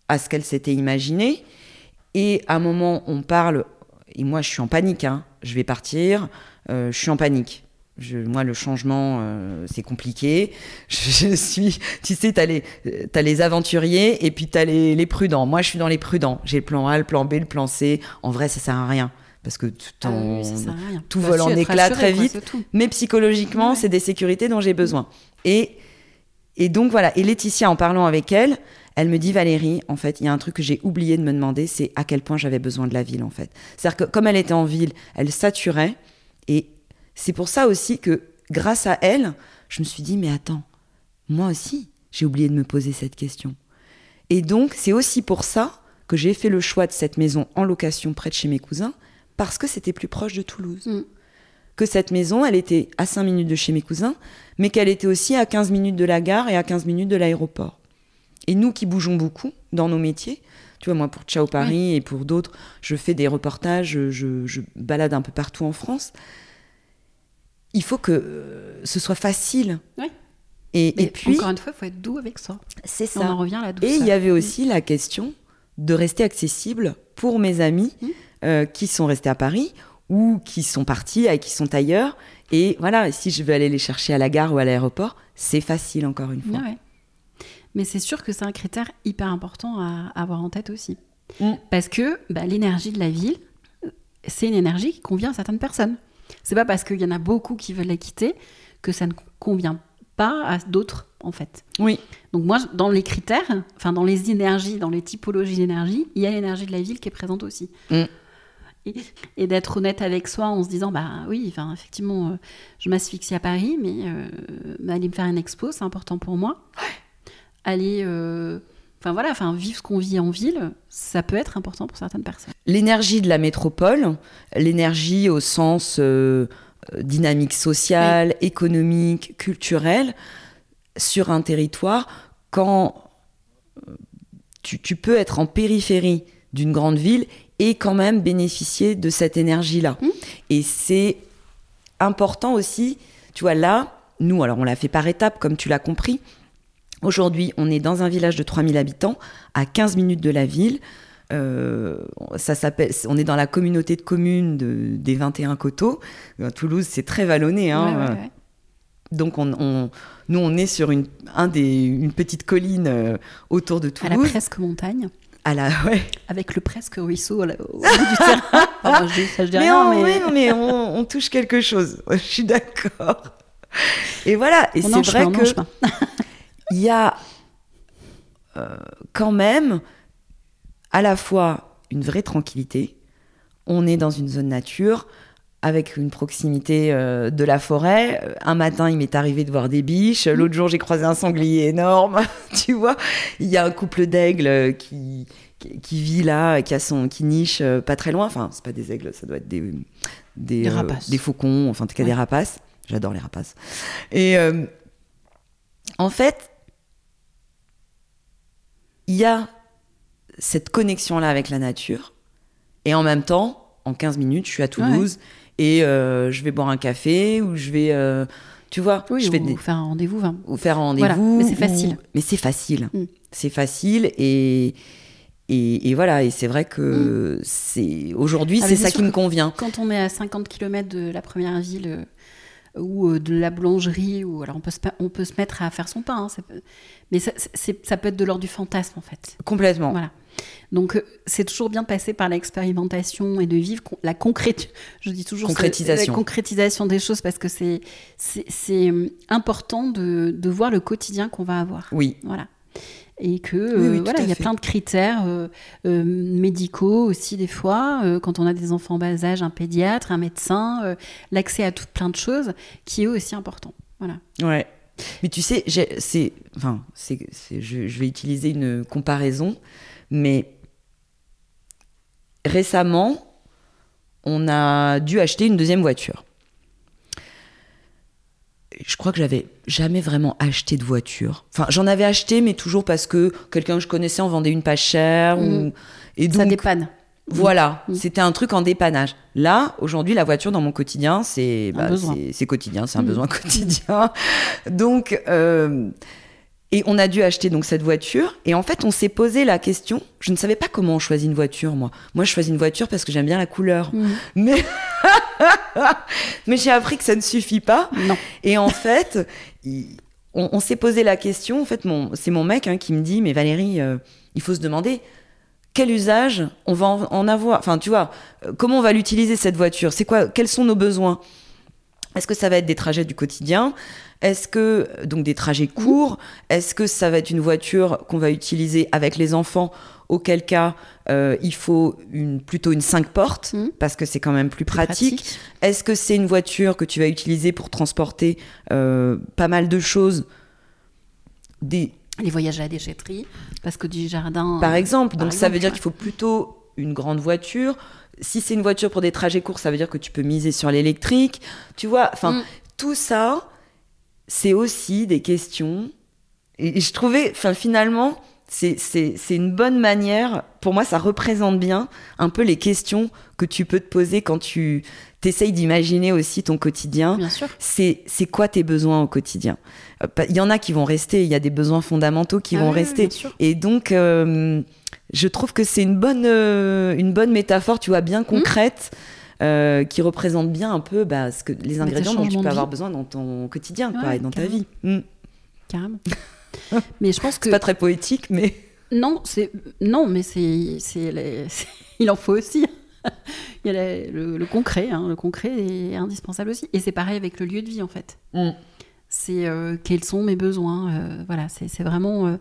à ce qu'elle s'était imaginé. Et à un moment, on parle, et moi je suis en panique, hein. je vais partir, euh, je suis en panique moi, le changement, euh, c'est compliqué. Je, suis, tu sais, t'as les, as les aventuriers et puis t'as les, les prudents. Moi, je suis dans les prudents. J'ai le plan A, le plan B, le plan C. En vrai, ça sert à rien parce que tout,
Ah
en-
oui,
tout
Bah,
vole en
rassuré,
très vite. mais psychologiquement,
Ouais.
c'est des sécurités dont j'ai besoin. Et, et donc voilà, et Laetitia, en parlant avec elle, elle me dit Valérie, en fait, il y a un truc que j'ai oublié de me demander, c'est à quel point j'avais besoin de la ville, en fait. C'est-à-dire que comme elle était en ville, elle saturait, et c'est pour ça aussi que grâce à elle, je me suis dit, mais attends, moi aussi, j'ai oublié de me poser cette question. Et donc, c'est aussi pour ça que j'ai fait le choix de cette maison en location près de chez mes cousins, parce que c'était plus proche de Toulouse.
Mm.
Que cette maison, elle était à 5 minutes de chez mes cousins, mais qu'elle était aussi à 15 minutes de la gare et à 15 minutes de l'aéroport. Et nous qui bougeons beaucoup dans nos métiers, tu vois, moi pour Ciao Paris et pour d'autres, je fais des reportages, je, je- je balade un peu partout en France. Il faut que euh, ce soit facile.
Oui.
Et,
Mais
et puis,
encore une fois, il faut être doux avec soi.
c'est
On en
ça.
revient à la douceur.
Et il y avait aussi la question de rester accessible pour mes amis
Mhm.
euh, qui sont restés à Paris ou qui sont partis et qui sont ailleurs. Et voilà, si je veux aller les chercher à la gare ou à l'aéroport, c'est facile encore une fois.
Ouais. Mais c'est sûr que c'est un critère hyper important à avoir en tête aussi.
Mm.
Parce que bah, l'énergie de la ville, c'est une énergie qui convient à certaines personnes. C'est pas parce qu'il y en a beaucoup qui veulent la quitter que ça ne convient pas à d'autres, en fait.
Oui,
Donc moi, dans les critères, enfin dans les énergies, dans les typologies d'énergie, il y a l'énergie de la ville qui est présente aussi.
Mm.
Et, et d'être honnête avec soi en se disant, bah oui, enfin effectivement, euh, je m'asphyxie à Paris, mais euh, bah, aller me faire une expo, c'est important pour moi. Aller, euh, enfin voilà, enfin vivre ce qu'on vit en ville, ça peut être important pour certaines personnes.
l'énergie de la métropole, l'énergie au sens euh, dynamique sociale, économique, culturelle, sur un territoire, quand euh, tu, tu peux être en périphérie d'une grande ville et quand même bénéficier de cette énergie-là.
Mm.
Et c'est important aussi, tu vois, là, nous, alors on l'a fait par étapes, comme tu l'as compris. Aujourd'hui, on est dans un village de 3000 habitants, à 15 minutes de la ville. Euh, ça s'appelle, on est dans la communauté de communes de- des 21 coteaux. À Toulouse, c'est très vallonné. Hein,
Ouais, ouais, ouais.
Donc, on, on- nous, on est sur une, un des, une petite colline euh, autour de
À la
Toulouse.
presque montagne,
À la, ouais.
avec le presque ruisseau au bout du terrain. Enfin, je, ça, je dis
Mais,
rien,
on,
mais...
oui, mais on, on touche quelque chose. Je suis d'accord. Et voilà. Et c'est vrai que. Il y a euh, quand même à la fois une vraie tranquillité. On est dans une zone nature avec une proximité euh, de la forêt. Un matin, il m'est arrivé de voir des biches. L'autre jour, j'ai croisé un sanglier énorme. tu vois, il y a un couple d'aigles euh, qui, qui, qui vit là, qui a son qui niche euh, pas très loin. Enfin, c'est pas des aigles, ça doit être des des,
Des
euh,
rapaces.
des faucons, enfin en tout cas
Ouais.
des rapaces. J'adore les rapaces. Et en fait, il y a cette connexion-là avec la nature. Et en même temps, en 15 minutes, je suis à Toulouse et euh, je vais boire un café ou je vais, euh, tu vois,
Oui,
je fais
ou faire un rendez-vous. enfin,
ou faire un
Voilà,
rendez-vous.
mais c'est
ou-
facile.
Mais c'est facile.
Mm.
C'est facile et, et, et voilà. Et c'est vrai
Mm.
que c'est aujourd'hui,
Ah,
c'est ça qui me convient.
Quand on est à 50 km de la première ville euh, ou euh, de la boulangerie, ou alors on peut se, on peut se mettre à faire son pain, hein, mais ça, peut être de l'ordre du fantasme en fait.
Complètement.
Voilà. Donc euh, c'est toujours bien de passer par l'expérimentation et de vivre la concrète, je dis toujours
Concrétisation.
la concrétisation des choses parce que c'est euh, important de, de voir le quotidien qu'on va avoir.
Oui.
Voilà. Et que
Oui,
euh,
oui,
voilà, il y a
fait.
plein de critères euh, euh, médicaux aussi des fois, quand on a des enfants en bas âge, un pédiatre, un médecin, l'accès à tout plein de choses qui est aussi important. Voilà.
Ouais. Mais tu sais, c'est, enfin, c'est, je, je vais utiliser une comparaison, mais récemment, on a dû acheter une deuxième voiture. Je crois que j'avais jamais vraiment acheté de voiture. Enfin, j'en avais acheté, mais toujours parce que quelqu'un que je connaissais en vendait une pas chère. Ou... Et
Ça
donc,
dépanne.
Voilà,
Mm.
c'était un truc en dépannage. Là, aujourd'hui, la voiture dans mon quotidien, c'est bah, quotidien, c'est un
Mm.
besoin quotidien. Donc, euh, et on a dû acheter donc cette voiture. Et en fait, on s'est posé la question. Je ne savais pas comment on choisit une voiture, moi. Moi, je choisis une voiture parce que j'aime bien la couleur.
Mhm.
Mais, mais j'ai appris que ça ne suffit pas.
Non.
Et en fait, on, on s'est posé la question. En fait, c'est mon mec hein, qui me dit, mais Valérie, euh, il faut se demander quel usage on va en avoir Enfin, tu vois, euh, comment on va l'utiliser cette voiture? C'est quoi Quels sont nos besoins? Est-ce que ça va être des trajets du quotidien? Est-ce que donc des trajets courts? Est-ce que ça va être une voiture qu'on va utiliser avec les enfants? Auquel cas, euh, il faut une, plutôt une 5 portes,
Mhm.
parce que c'est quand même plus pratique.
pratique.
Est-ce que c'est une voiture que tu vas utiliser pour transporter euh, pas mal de choses? Des,
Les voyages à la déchetterie, parce que du jardin.
Par
euh,
exemple,
par
donc ça veut dire qu'il faut plutôt une grande voiture. Si c'est une voiture pour des trajets courts, ça veut dire que tu peux miser sur l'électrique. Tu vois, enfin,
Mm.
tout ça, c'est aussi des questions. Et et je trouvais, enfin, finalement, c'est- c'est c'est une bonne manière. Pour moi, ça représente bien un peu les questions que tu peux te poser quand tu t'essayes d'imaginer aussi ton quotidien
Bien sûr.
c'est c'est quoi tes besoins au quotidien? Euh, Il y en a qui vont rester, il y a des besoins fondamentaux qui
Ah
vont
oui,
rester. Et donc, euh, je trouve que c'est une bonne, euh, une bonne métaphore, tu vois, bien concrète, euh, qui représente bien un peu bah, ce que, les ingrédients dont tu peux avoir besoin dans ton quotidien quoi, et dans ta vie. Mm.
Carrément. mais je pense que.
C'est pas très poétique, mais
Non, c'est non, mais c'est c'est les- c'est- il en faut aussi. il y a le, le concret, hein, le concret est indispensable aussi. Et c'est pareil avec le lieu de vie en fait.
Mm.
C'est euh, quels sont mes besoins. euh, voilà, c'est c'est vraiment euh,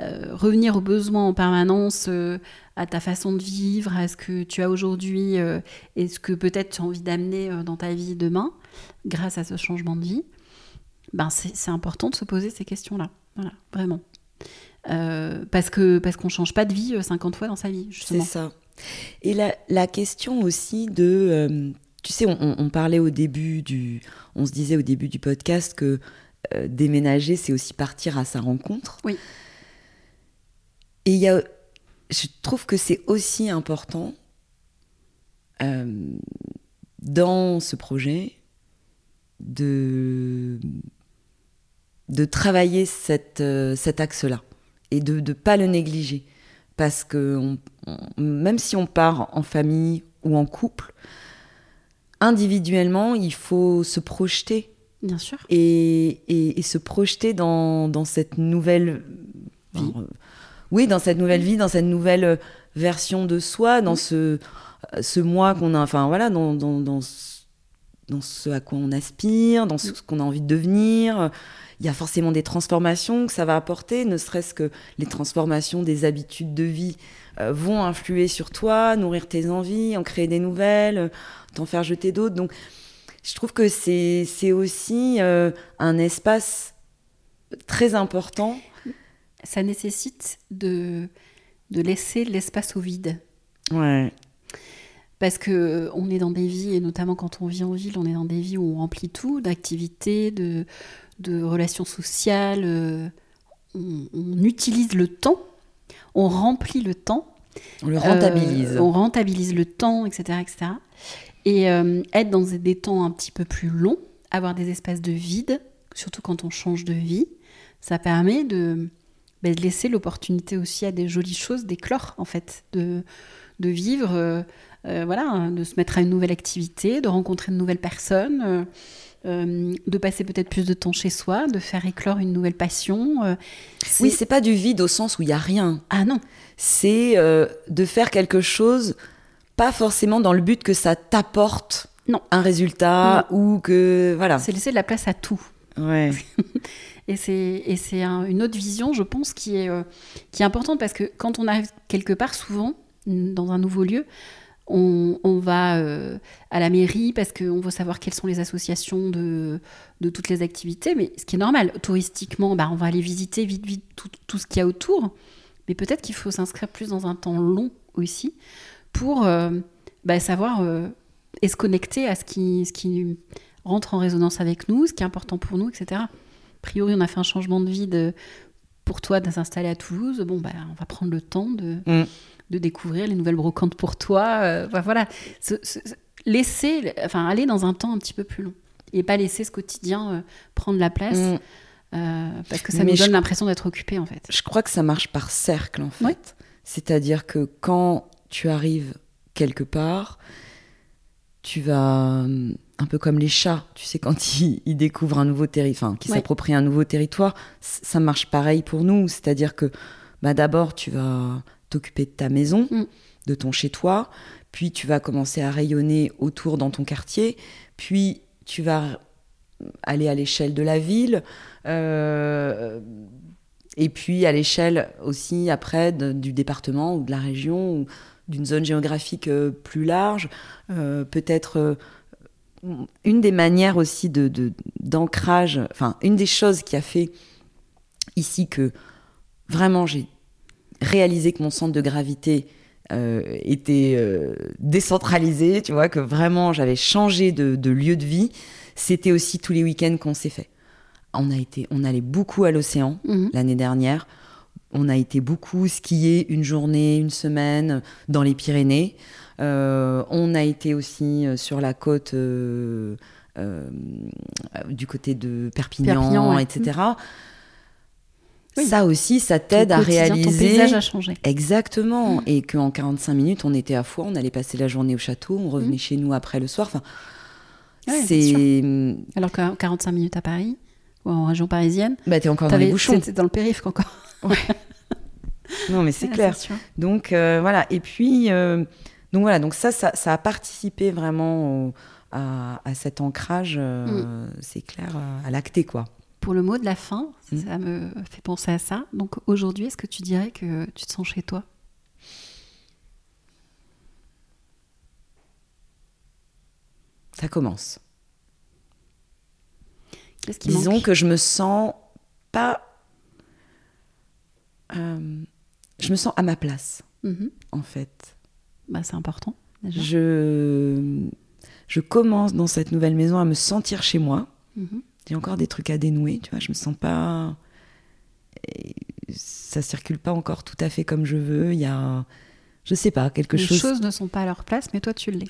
euh, revenir aux besoins en permanence, euh, à ta façon de vivre, à ce que tu as aujourd'hui, euh, et ce que peut-être tu as envie d'amener euh, dans ta vie demain, grâce à ce changement de vie. Ben c'est c'est important de se poser ces questions-là. Voilà, vraiment. Euh, parce que parce qu'on change pas de vie euh, 50 fois dans sa vie,
c'est
justement.
ça. Et la, la question aussi de, euh, tu sais, on, parlait au début du, on se disait au début du podcast que euh, déménager, c'est aussi partir à sa rencontre.
Oui.
Et il y a, je trouve que c'est aussi important euh, dans ce projet de de travailler cette, euh, cet axe-là et de ne pas le négliger. Parce que on- on- même si on part en famille ou en couple, individuellement, il faut se projeter
Bien sûr.
et, et- et se projeter dans, dans cette nouvelle
Vie.
enfin, oui, dans cette nouvelle vie, dans cette nouvelle version de soi, dans ce, ce moi qu'on a, enfin voilà, dans, dans, dans, ce, dans ce à quoi on aspire, dans ce qu'on a envie de devenir. Il y a forcément des transformations que ça va apporter, ne serait-ce que les transformations des habitudes de vie euh, vont influer sur toi, nourrir tes envies, en créer des nouvelles, euh, t'en faire jeter d'autres. Donc, je trouve que c'est c'est aussi euh, un espace très important.
Ça nécessite de, de laisser l'espace au vide.
Ouais.
Parce que euh, on est dans des vies, et notamment quand on vit en ville, on est dans des vies où on remplit tout, d'activités, de, de relations sociales. euh, on, on utilise le temps, on remplit le temps.
On le rentabilise.
Euh, on rentabilise le temps, etc. etc. Et euh, être dans des- temps un petit peu plus longs, avoir des espaces de vide, surtout quand on change de vie, ça permet de, de laisser l'opportunité aussi à des jolies choses d'éclore, en fait, de, de vivre, euh, voilà, hein, de se mettre à une nouvelle activité, de rencontrer de nouvelles personnes. euh, euh, de passer peut-être plus de temps chez soi, de faire éclore une nouvelle passion.
Oui,
c'est-
pas du vide au sens où il y a rien.
ah non,
C'est de faire quelque chose, pas forcément dans le but que ça t'apporte
Non.
un résultat ou que voilà.
c'est laisser de la place à tout.
Ouais.
Et c'est, et c'est un- une autre vision, je pense, qui est, euh, qui est importante parce que quand on arrive quelque part, souvent, dans un nouveau lieu, on, va euh, à la mairie parce qu'on veut savoir quelles sont les associations de, toutes les activités, mais ce qui est normal. Touristiquement, bah, on va aller visiter vite, vite tout, ce qu'il y a autour, mais peut-être qu'il faut s'inscrire plus dans un temps long aussi pour euh, bah, savoir euh, et se connecter à ce qui, rentre en résonance avec nous, ce qui est important pour nous, etc. A priori, on a fait un changement de vie pour toi de s'installer à Toulouse. Bon, bah, on va prendre le temps de,
Mm.
De découvrir les nouvelles brocantes pour toi. Euh, voilà, Ce- ce- ce- laisser, enfin, aller dans un temps un petit peu plus long et pas laisser ce quotidien euh, prendre la place
Mm.
euh, parce que ça
Mais
nous
je-
donne l'impression d'être occupé en fait.
Je crois que ça marche par cercle en fait. C'est-à-dire que quand tu arrives quelque part, tu vas un peu comme les chats, tu sais quand ils, ils découvrent un nouveau territoire, enfin qui
Ouais.
s'approprient un nouveau territoire, ça marche pareil pour nous. C'est-à-dire que bah, d'abord tu vas t'occuper de ta maison,
Mm.
de ton chez-toi, puis tu vas commencer à rayonner autour dans ton quartier, puis tu vas aller à l'échelle de la ville, euh, et puis à l'échelle aussi après de- du département ou de la région ou d'une zone géographique euh, plus large. Euh, Peut-être une des manières aussi de de- d'ancrage, enfin une des choses qui a fait ici que vraiment j'ai réalisé que mon centre de gravité euh, était euh, décentralisé, tu vois, que vraiment j'avais changé de, de lieu de vie, c'était aussi tous les week-ends qu'on s'est fait. On a été, on allait beaucoup à l'océan
Mhm.
l'année dernière. On a été beaucoup skier une journée, une semaine dans les Pyrénées. Euh, on a été aussi sur la côte du côté de Perpignan,
Perpignan, ouais.
etc.
Oui.
Ça aussi, ça t'aide à
quotidien, Ton
réaliser.
paysage a changé.
Exactement. Et qu'en 45 minutes, on était à Foix, on allait passer la journée au château, on revenait chez nous après le soir. Enfin,
Ouais,
c'est.
Alors que 45 minutes à Paris, ou en région parisienne,
Bah, t'es encore dans les bouchons.
c'était dans le périph' encore.
Non, mais c'est
Ouais,
clair. Donc euh, voilà, et puis euh, donc voilà, donc ça, ça, ça a participé vraiment au- à, à cet ancrage, euh, c'est clair, à l'acté quoi.
Pour le mot de la fin,
Mm.
ça me fait penser à ça. Donc aujourd'hui, est-ce que tu dirais que tu te sens chez toi?
Ça commence.
Qu'est-ce qui
Disons que je me sens pas, euh, je me sens à ma place
Mhm.
en fait.
Bah, c'est important. Déjà.
Je, je commence dans cette nouvelle maison à me sentir chez moi.
Mhm.
J'ai encore des trucs à dénouer, tu vois, je me sens pas. Ça circule pas encore tout à fait comme je veux. Il y a, je sais pas, quelque
Les
chose.
choses ne sont pas à leur place, mais toi, tu l'es.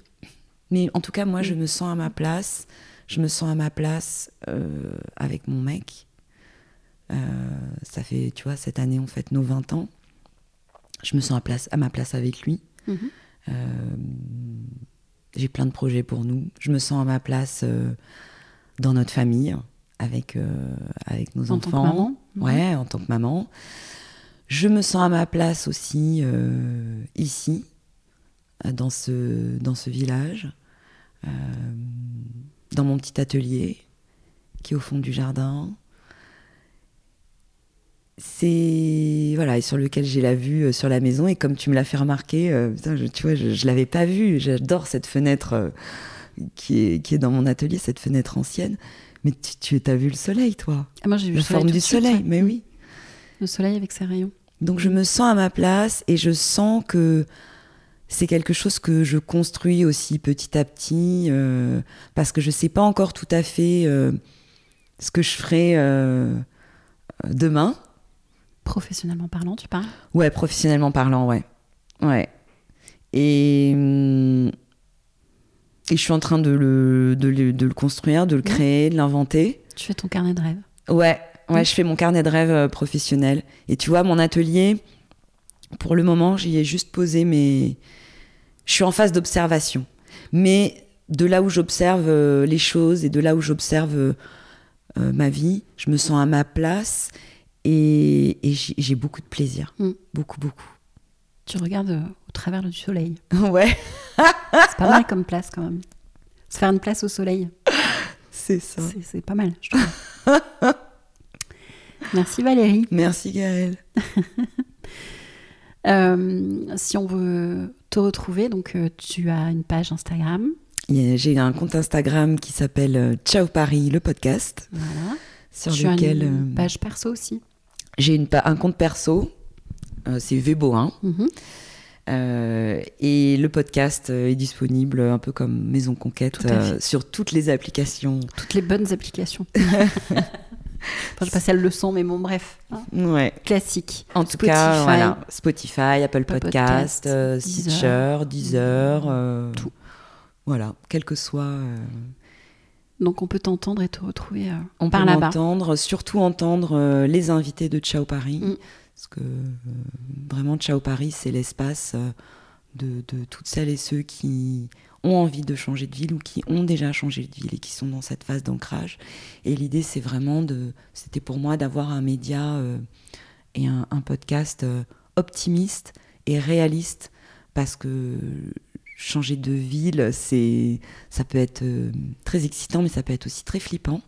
Mais en tout cas, moi, je
Mm.
me sens à ma place. Je me sens à ma place euh, avec mon mec. Euh, ça fait, tu vois, cette année, on fête nos 20 ans. Je me sens à, place, à ma place avec lui.
Mhm.
Euh, J'ai plein de projets pour nous. Je me sens à ma place dans notre famille, avec, euh, avec nos
En tant que
enfants.
maman Mhm.
Ouais, en tant que maman. Je me sens à ma place aussi euh, ici, dans ce, dans ce village, euh, dans mon petit atelier qui est au fond du jardin. C'est voilà et sur lequel j'ai la vue sur la maison et comme tu me l'as fait remarquer, euh, putain, je- tu vois, je, je l'avais pas vue. J'adore cette fenêtre qui est qui est dans mon atelier, cette fenêtre ancienne. Mais tu, tu as vu le soleil, toi?
Ah, moi, j'ai vu
La
le soleil
forme du
suite,
soleil,
ouais.
mais oui.
Le soleil avec ses rayons.
Donc je me sens à ma place et je sens que c'est quelque chose que je construis aussi petit à petit euh, parce que je sais pas encore tout à fait euh, ce que je ferai euh, demain.
Professionnellement parlant, tu parles?
Ouais, professionnellement parlant, ouais. Ouais. Et, hum, et je suis en train de le, de le, de le construire, de le créer, de l'inventer.
Tu fais ton carnet de rêve.
Ouais, ouais, je fais mon carnet de rêve euh, professionnel. Et tu vois, mon atelier, pour le moment, j'y ai juste posé mes. Je suis en phase d'observation. Mais de là où j'observe euh, les choses et de là où j'observe euh, euh, ma vie, je me sens à ma place et, et j'ai beaucoup de plaisir.
Mm.
Beaucoup, beaucoup.
Tu regardes travers du soleil.
Ouais,
C'est pas mal comme place quand même. Se faire une place au soleil,
c'est ça.
c'est pas mal, je trouve. Merci Valérie.
Merci Gaëlle.
Euh, si on veut te retrouver, donc euh, tu as une page Instagram.
J'ai un compte Instagram qui s'appelle euh, Ciao Paris, le podcast,
Voilà.
sur
tu as
lequel.
une
euh,
page perso aussi.
J'ai une un compte perso, euh, c'est Vebo, hein,
Mhm.
Euh, et le podcast euh, est disponible un peu comme Maison Conquête
Tout
euh, sur toutes les applications.
Toutes les bonnes applications. Enfin, je passe à le leçon, mais bon, bref. hein.
Ouais.
Classique.
En tout
Spotify.
cas, voilà, Spotify, Apple
Apple
Podcast, euh. Stitcher, Deezer, euh,
Tout.
Voilà, quel que soit. euh,
Donc on peut t'entendre et te retrouver
on
par
peut
là-bas.
m'entendre, surtout entendre les invités de Ciao Paris,
Mm.
Parce que euh, vraiment Ciao Paris, c'est l'espace euh, de, toutes celles et ceux qui ont envie de changer de ville ou qui ont déjà changé de ville et qui sont dans cette phase d'ancrage. Et l'idée, c'est vraiment de, c'était pour moi d'avoir un média euh, et un, podcast optimiste et réaliste parce que changer de ville, ça peut être très excitant, mais ça peut être aussi très flippant.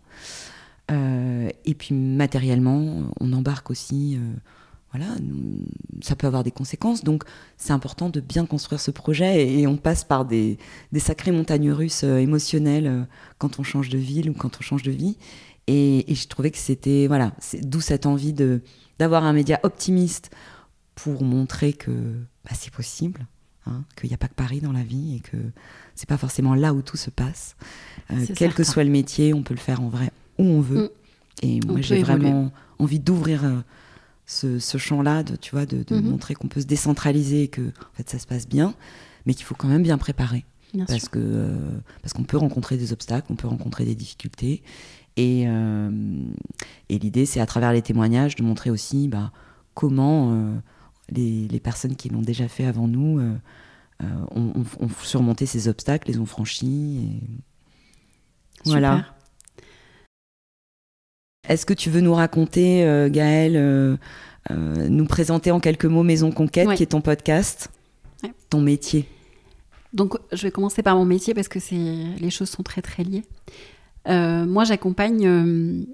Et puis matériellement, on embarque aussi, voilà, ça peut avoir des conséquences. Donc c'est important de bien construire ce projet et, on passe par des, des sacrées montagnes russes émotionnelles quand on change de ville ou quand on change de vie. Et, et je trouvais que c'était, voilà, d'où cette envie de, d'avoir un média optimiste pour montrer que bah, c'est possible Hein, qu'il n'y a pas que Paris dans la vie et que c'est pas forcément là où tout se passe. Euh, quel que soit le métier, on peut le faire en vrai où on veut. Mm. Et moi, j'ai vraiment envie d'ouvrir euh, ce, champ-là, de, tu vois, de, mm-hmm. montrer qu'on peut se décentraliser et que en fait, ça se passe bien, mais qu'il faut quand même bien préparer. parce que euh, parce qu'on peut rencontrer des obstacles, on peut rencontrer des difficultés. Et, et l'idée, c'est à travers les témoignages de montrer aussi bah, comment les, personnes qui l'ont déjà fait avant nous euh, euh, ont, surmonté ces obstacles, les ont franchis. Voilà. Est-ce que tu veux nous raconter, euh, Gaëlle, nous présenter en quelques mots Maison Conquête, qui est ton podcast, ton métier?
Donc, je vais commencer par mon métier parce que les choses sont très très liées. moi, j'accompagne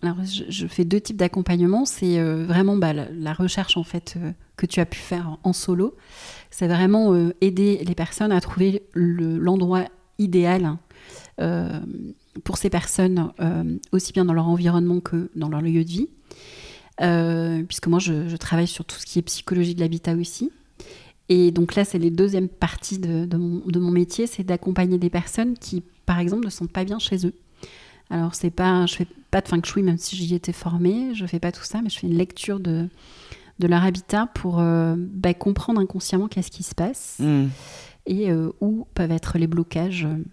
alors, je, fais deux types d'accompagnement. C'est euh, vraiment bah, la, recherche en fait euh, que tu as pu faire en solo. C'est vraiment euh, aider les personnes à trouver l'endroit idéal pour ces personnes, aussi bien dans leur environnement que dans leur lieu de vie. puisque moi, je, travaille sur tout ce qui est psychologie de l'habitat aussi. Et donc là, c'est les deuxièmes parties de, de, mon, de mon métier, c'est d'accompagner des personnes qui, par exemple, ne sont pas bien chez eux. Alors, c'est pas, je fais pas de feng shui, même si j'y étais formée, je fais pas tout ça, mais je fais une lecture de, de leur habitat pour euh, bah, comprendre inconsciemment qu'est-ce qui se passe hmm. et euh, où peuvent être les blocages euh,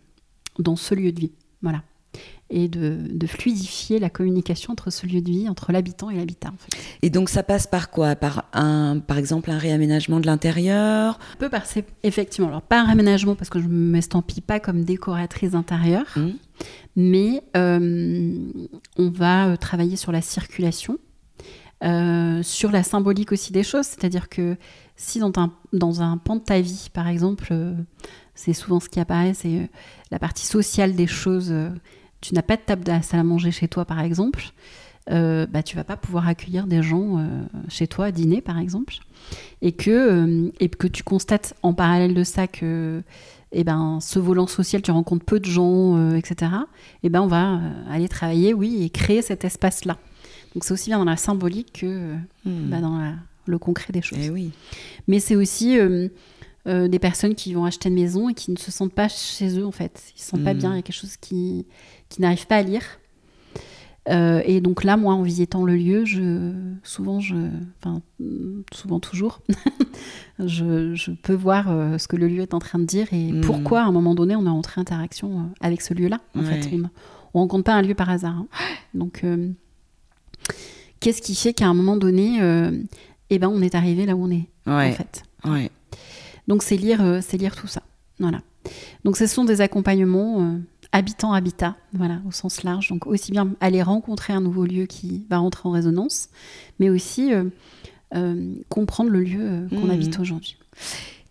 dans ce lieu de vie. Voilà et de, fluidifier la communication entre ce lieu de vie, entre l'habitant et l'habitat.
Et donc ça passe par quoi? Par un, par exemple un réaménagement de l'intérieur?
Peut passer effectivement, alors pas un réaménagement parce que je ne m'estampille pas comme décoratrice intérieure, mmh. mais euh, on va euh, travailler sur la circulation. Euh, sur la symbolique aussi des choses, c'est-à-dire que si dans un, dans un pan de ta vie, par exemple, c'est souvent ce qui apparaît, c'est la partie sociale des choses tu n'as pas de table de la salle à manger chez toi, par exemple, euh, bah, tu vas pas pouvoir accueillir des gens euh, chez toi à dîner, par exemple, et que, euh, et que tu constates en parallèle de ça que eh ben, ce volant social, tu rencontres peu de gens, euh, etc., et ben, on va aller travailler, oui, et créer cet espace-là. Donc c'est aussi bien dans la symbolique que hmm. bah, dans le concret des choses.
Eh oui.
Mais c'est aussi des personnes qui vont acheter une maison et qui ne se sentent pas chez eux, en fait. Ils ne se sentent pas hmm. bien, il y a quelque chose qui qui n'arrivent pas à lire. Euh, et donc là, moi, en visitant le lieu, je, souvent, je, enfin, souvent toujours, je, peux voir euh, ce que le lieu est en train de dire et hmm. pourquoi, à un moment donné, on est entré en interaction euh, avec ce lieu-là. En fait, on, ne rencontre pas un lieu par hasard. Hein. Donc, qu'est-ce qui fait qu'à un moment donné, eh ben, on est arrivé là où on est, en fait? Donc, c'est lire, c'est lire tout ça. Voilà. Donc, ce sont des accompagnements habitant-habitat, voilà, au sens large. Donc aussi bien aller rencontrer un nouveau lieu qui va rentrer en résonance, mais aussi euh, euh, comprendre le lieu euh, qu'on mmh. habite aujourd'hui.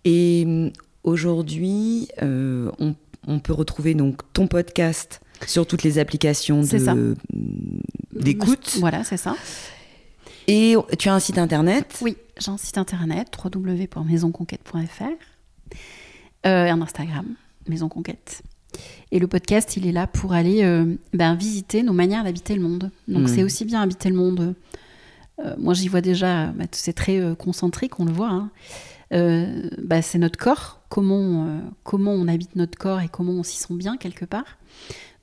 Et aujourd'hui, on, peut retrouver donc ton podcast sur toutes les applications d'écoute.
Voilà, c'est ça.
Et tu as un site internet?
Oui, j'ai un site internet www.maisonconquête.fr et un Instagram, Maison Conquête. Et le podcast, il est là pour aller euh, ben, visiter nos manières d'habiter le monde. Donc hmm. c'est aussi bien habiter le monde. Euh, moi, j'y vois déjà, bah, c'est très euh, concentrique, on le voit. Hein. Bah, c'est notre corps, comment, comment on habite notre corps et comment on s'y sent bien quelque part.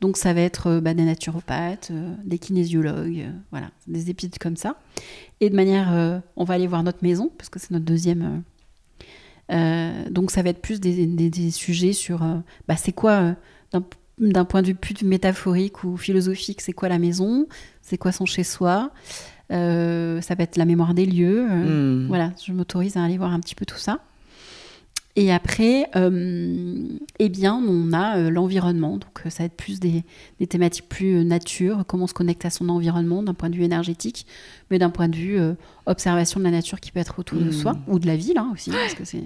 Donc ça va être bah, des naturopathes, des kinésiologues, voilà, des épides comme ça. Et de manière, on va aller voir notre maison, parce que c'est notre deuxième euh, donc ça va être plus des, sujets sur euh, bah, c'est quoi, euh, d'un point de vue plus métaphorique ou philosophique, c'est quoi la maison, c'est quoi son chez-soi. ça va être la mémoire des lieux. Hmm. Voilà, je m'autorise à aller voir un petit peu tout ça. Et après, euh, eh bien, on a euh, l'environnement. Donc, ça va être plus des, thématiques plus nature, comment on se connecte à son environnement d'un point de vue énergétique, mais d'un point de vue observation de la nature qui peut être autour de soi, mmh. ou de la ville hein, aussi, parce que c'est...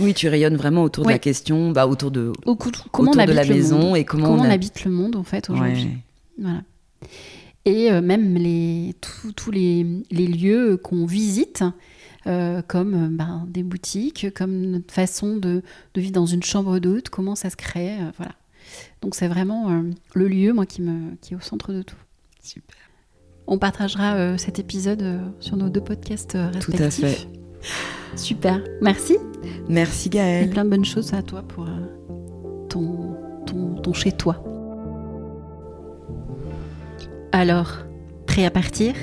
Oui, tu rayonnes vraiment autour de la question, bah, autour de,
comment
autour
on
de la maison
et comment, on, habite le monde en fait aujourd'hui. Voilà. Et euh, même les, tous les, les, lieux qu'on visite, euh, comme euh, ben, des boutiques, comme notre façon de, de vivre dans une chambre d'hôte, comment ça se crée, voilà. Donc c'est vraiment le lieu, moi, qui, me, qui est au centre de tout.
Super.
On partagera cet épisode sur nos deux podcasts respectifs. Tout à fait. Super. Merci.
Merci Gaëlle.
Et plein de bonnes choses à toi pour ton, ton, ton chez-toi. Alors, prêt à partir?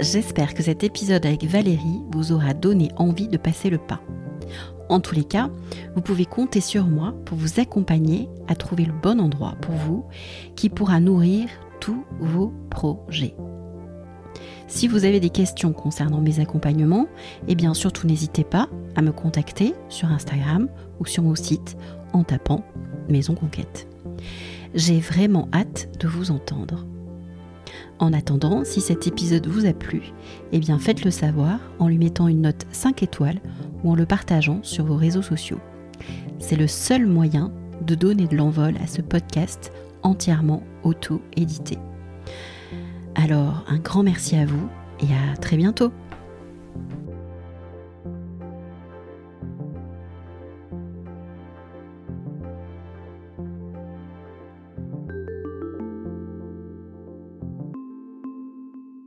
J'espère que cet épisode avec Valérie vous aura donné envie de passer le pas. En tous les cas, vous pouvez compter sur moi pour vous accompagner à trouver le bon endroit pour vous qui pourra nourrir tous vos projets. Si vous avez des questions concernant mes accompagnements, eh bien surtout n'hésitez pas à me contacter sur Instagram ou sur mon site en tapant Maison Conquête. J'ai vraiment hâte de vous entendre. En attendant, si cet épisode vous a plu, eh bien faites-le savoir en lui mettant une note 5 étoiles ou en le partageant sur vos réseaux sociaux. C'est le seul moyen de donner de l'envol à ce podcast entièrement auto-édité. Alors, un grand merci à vous et à très bientôt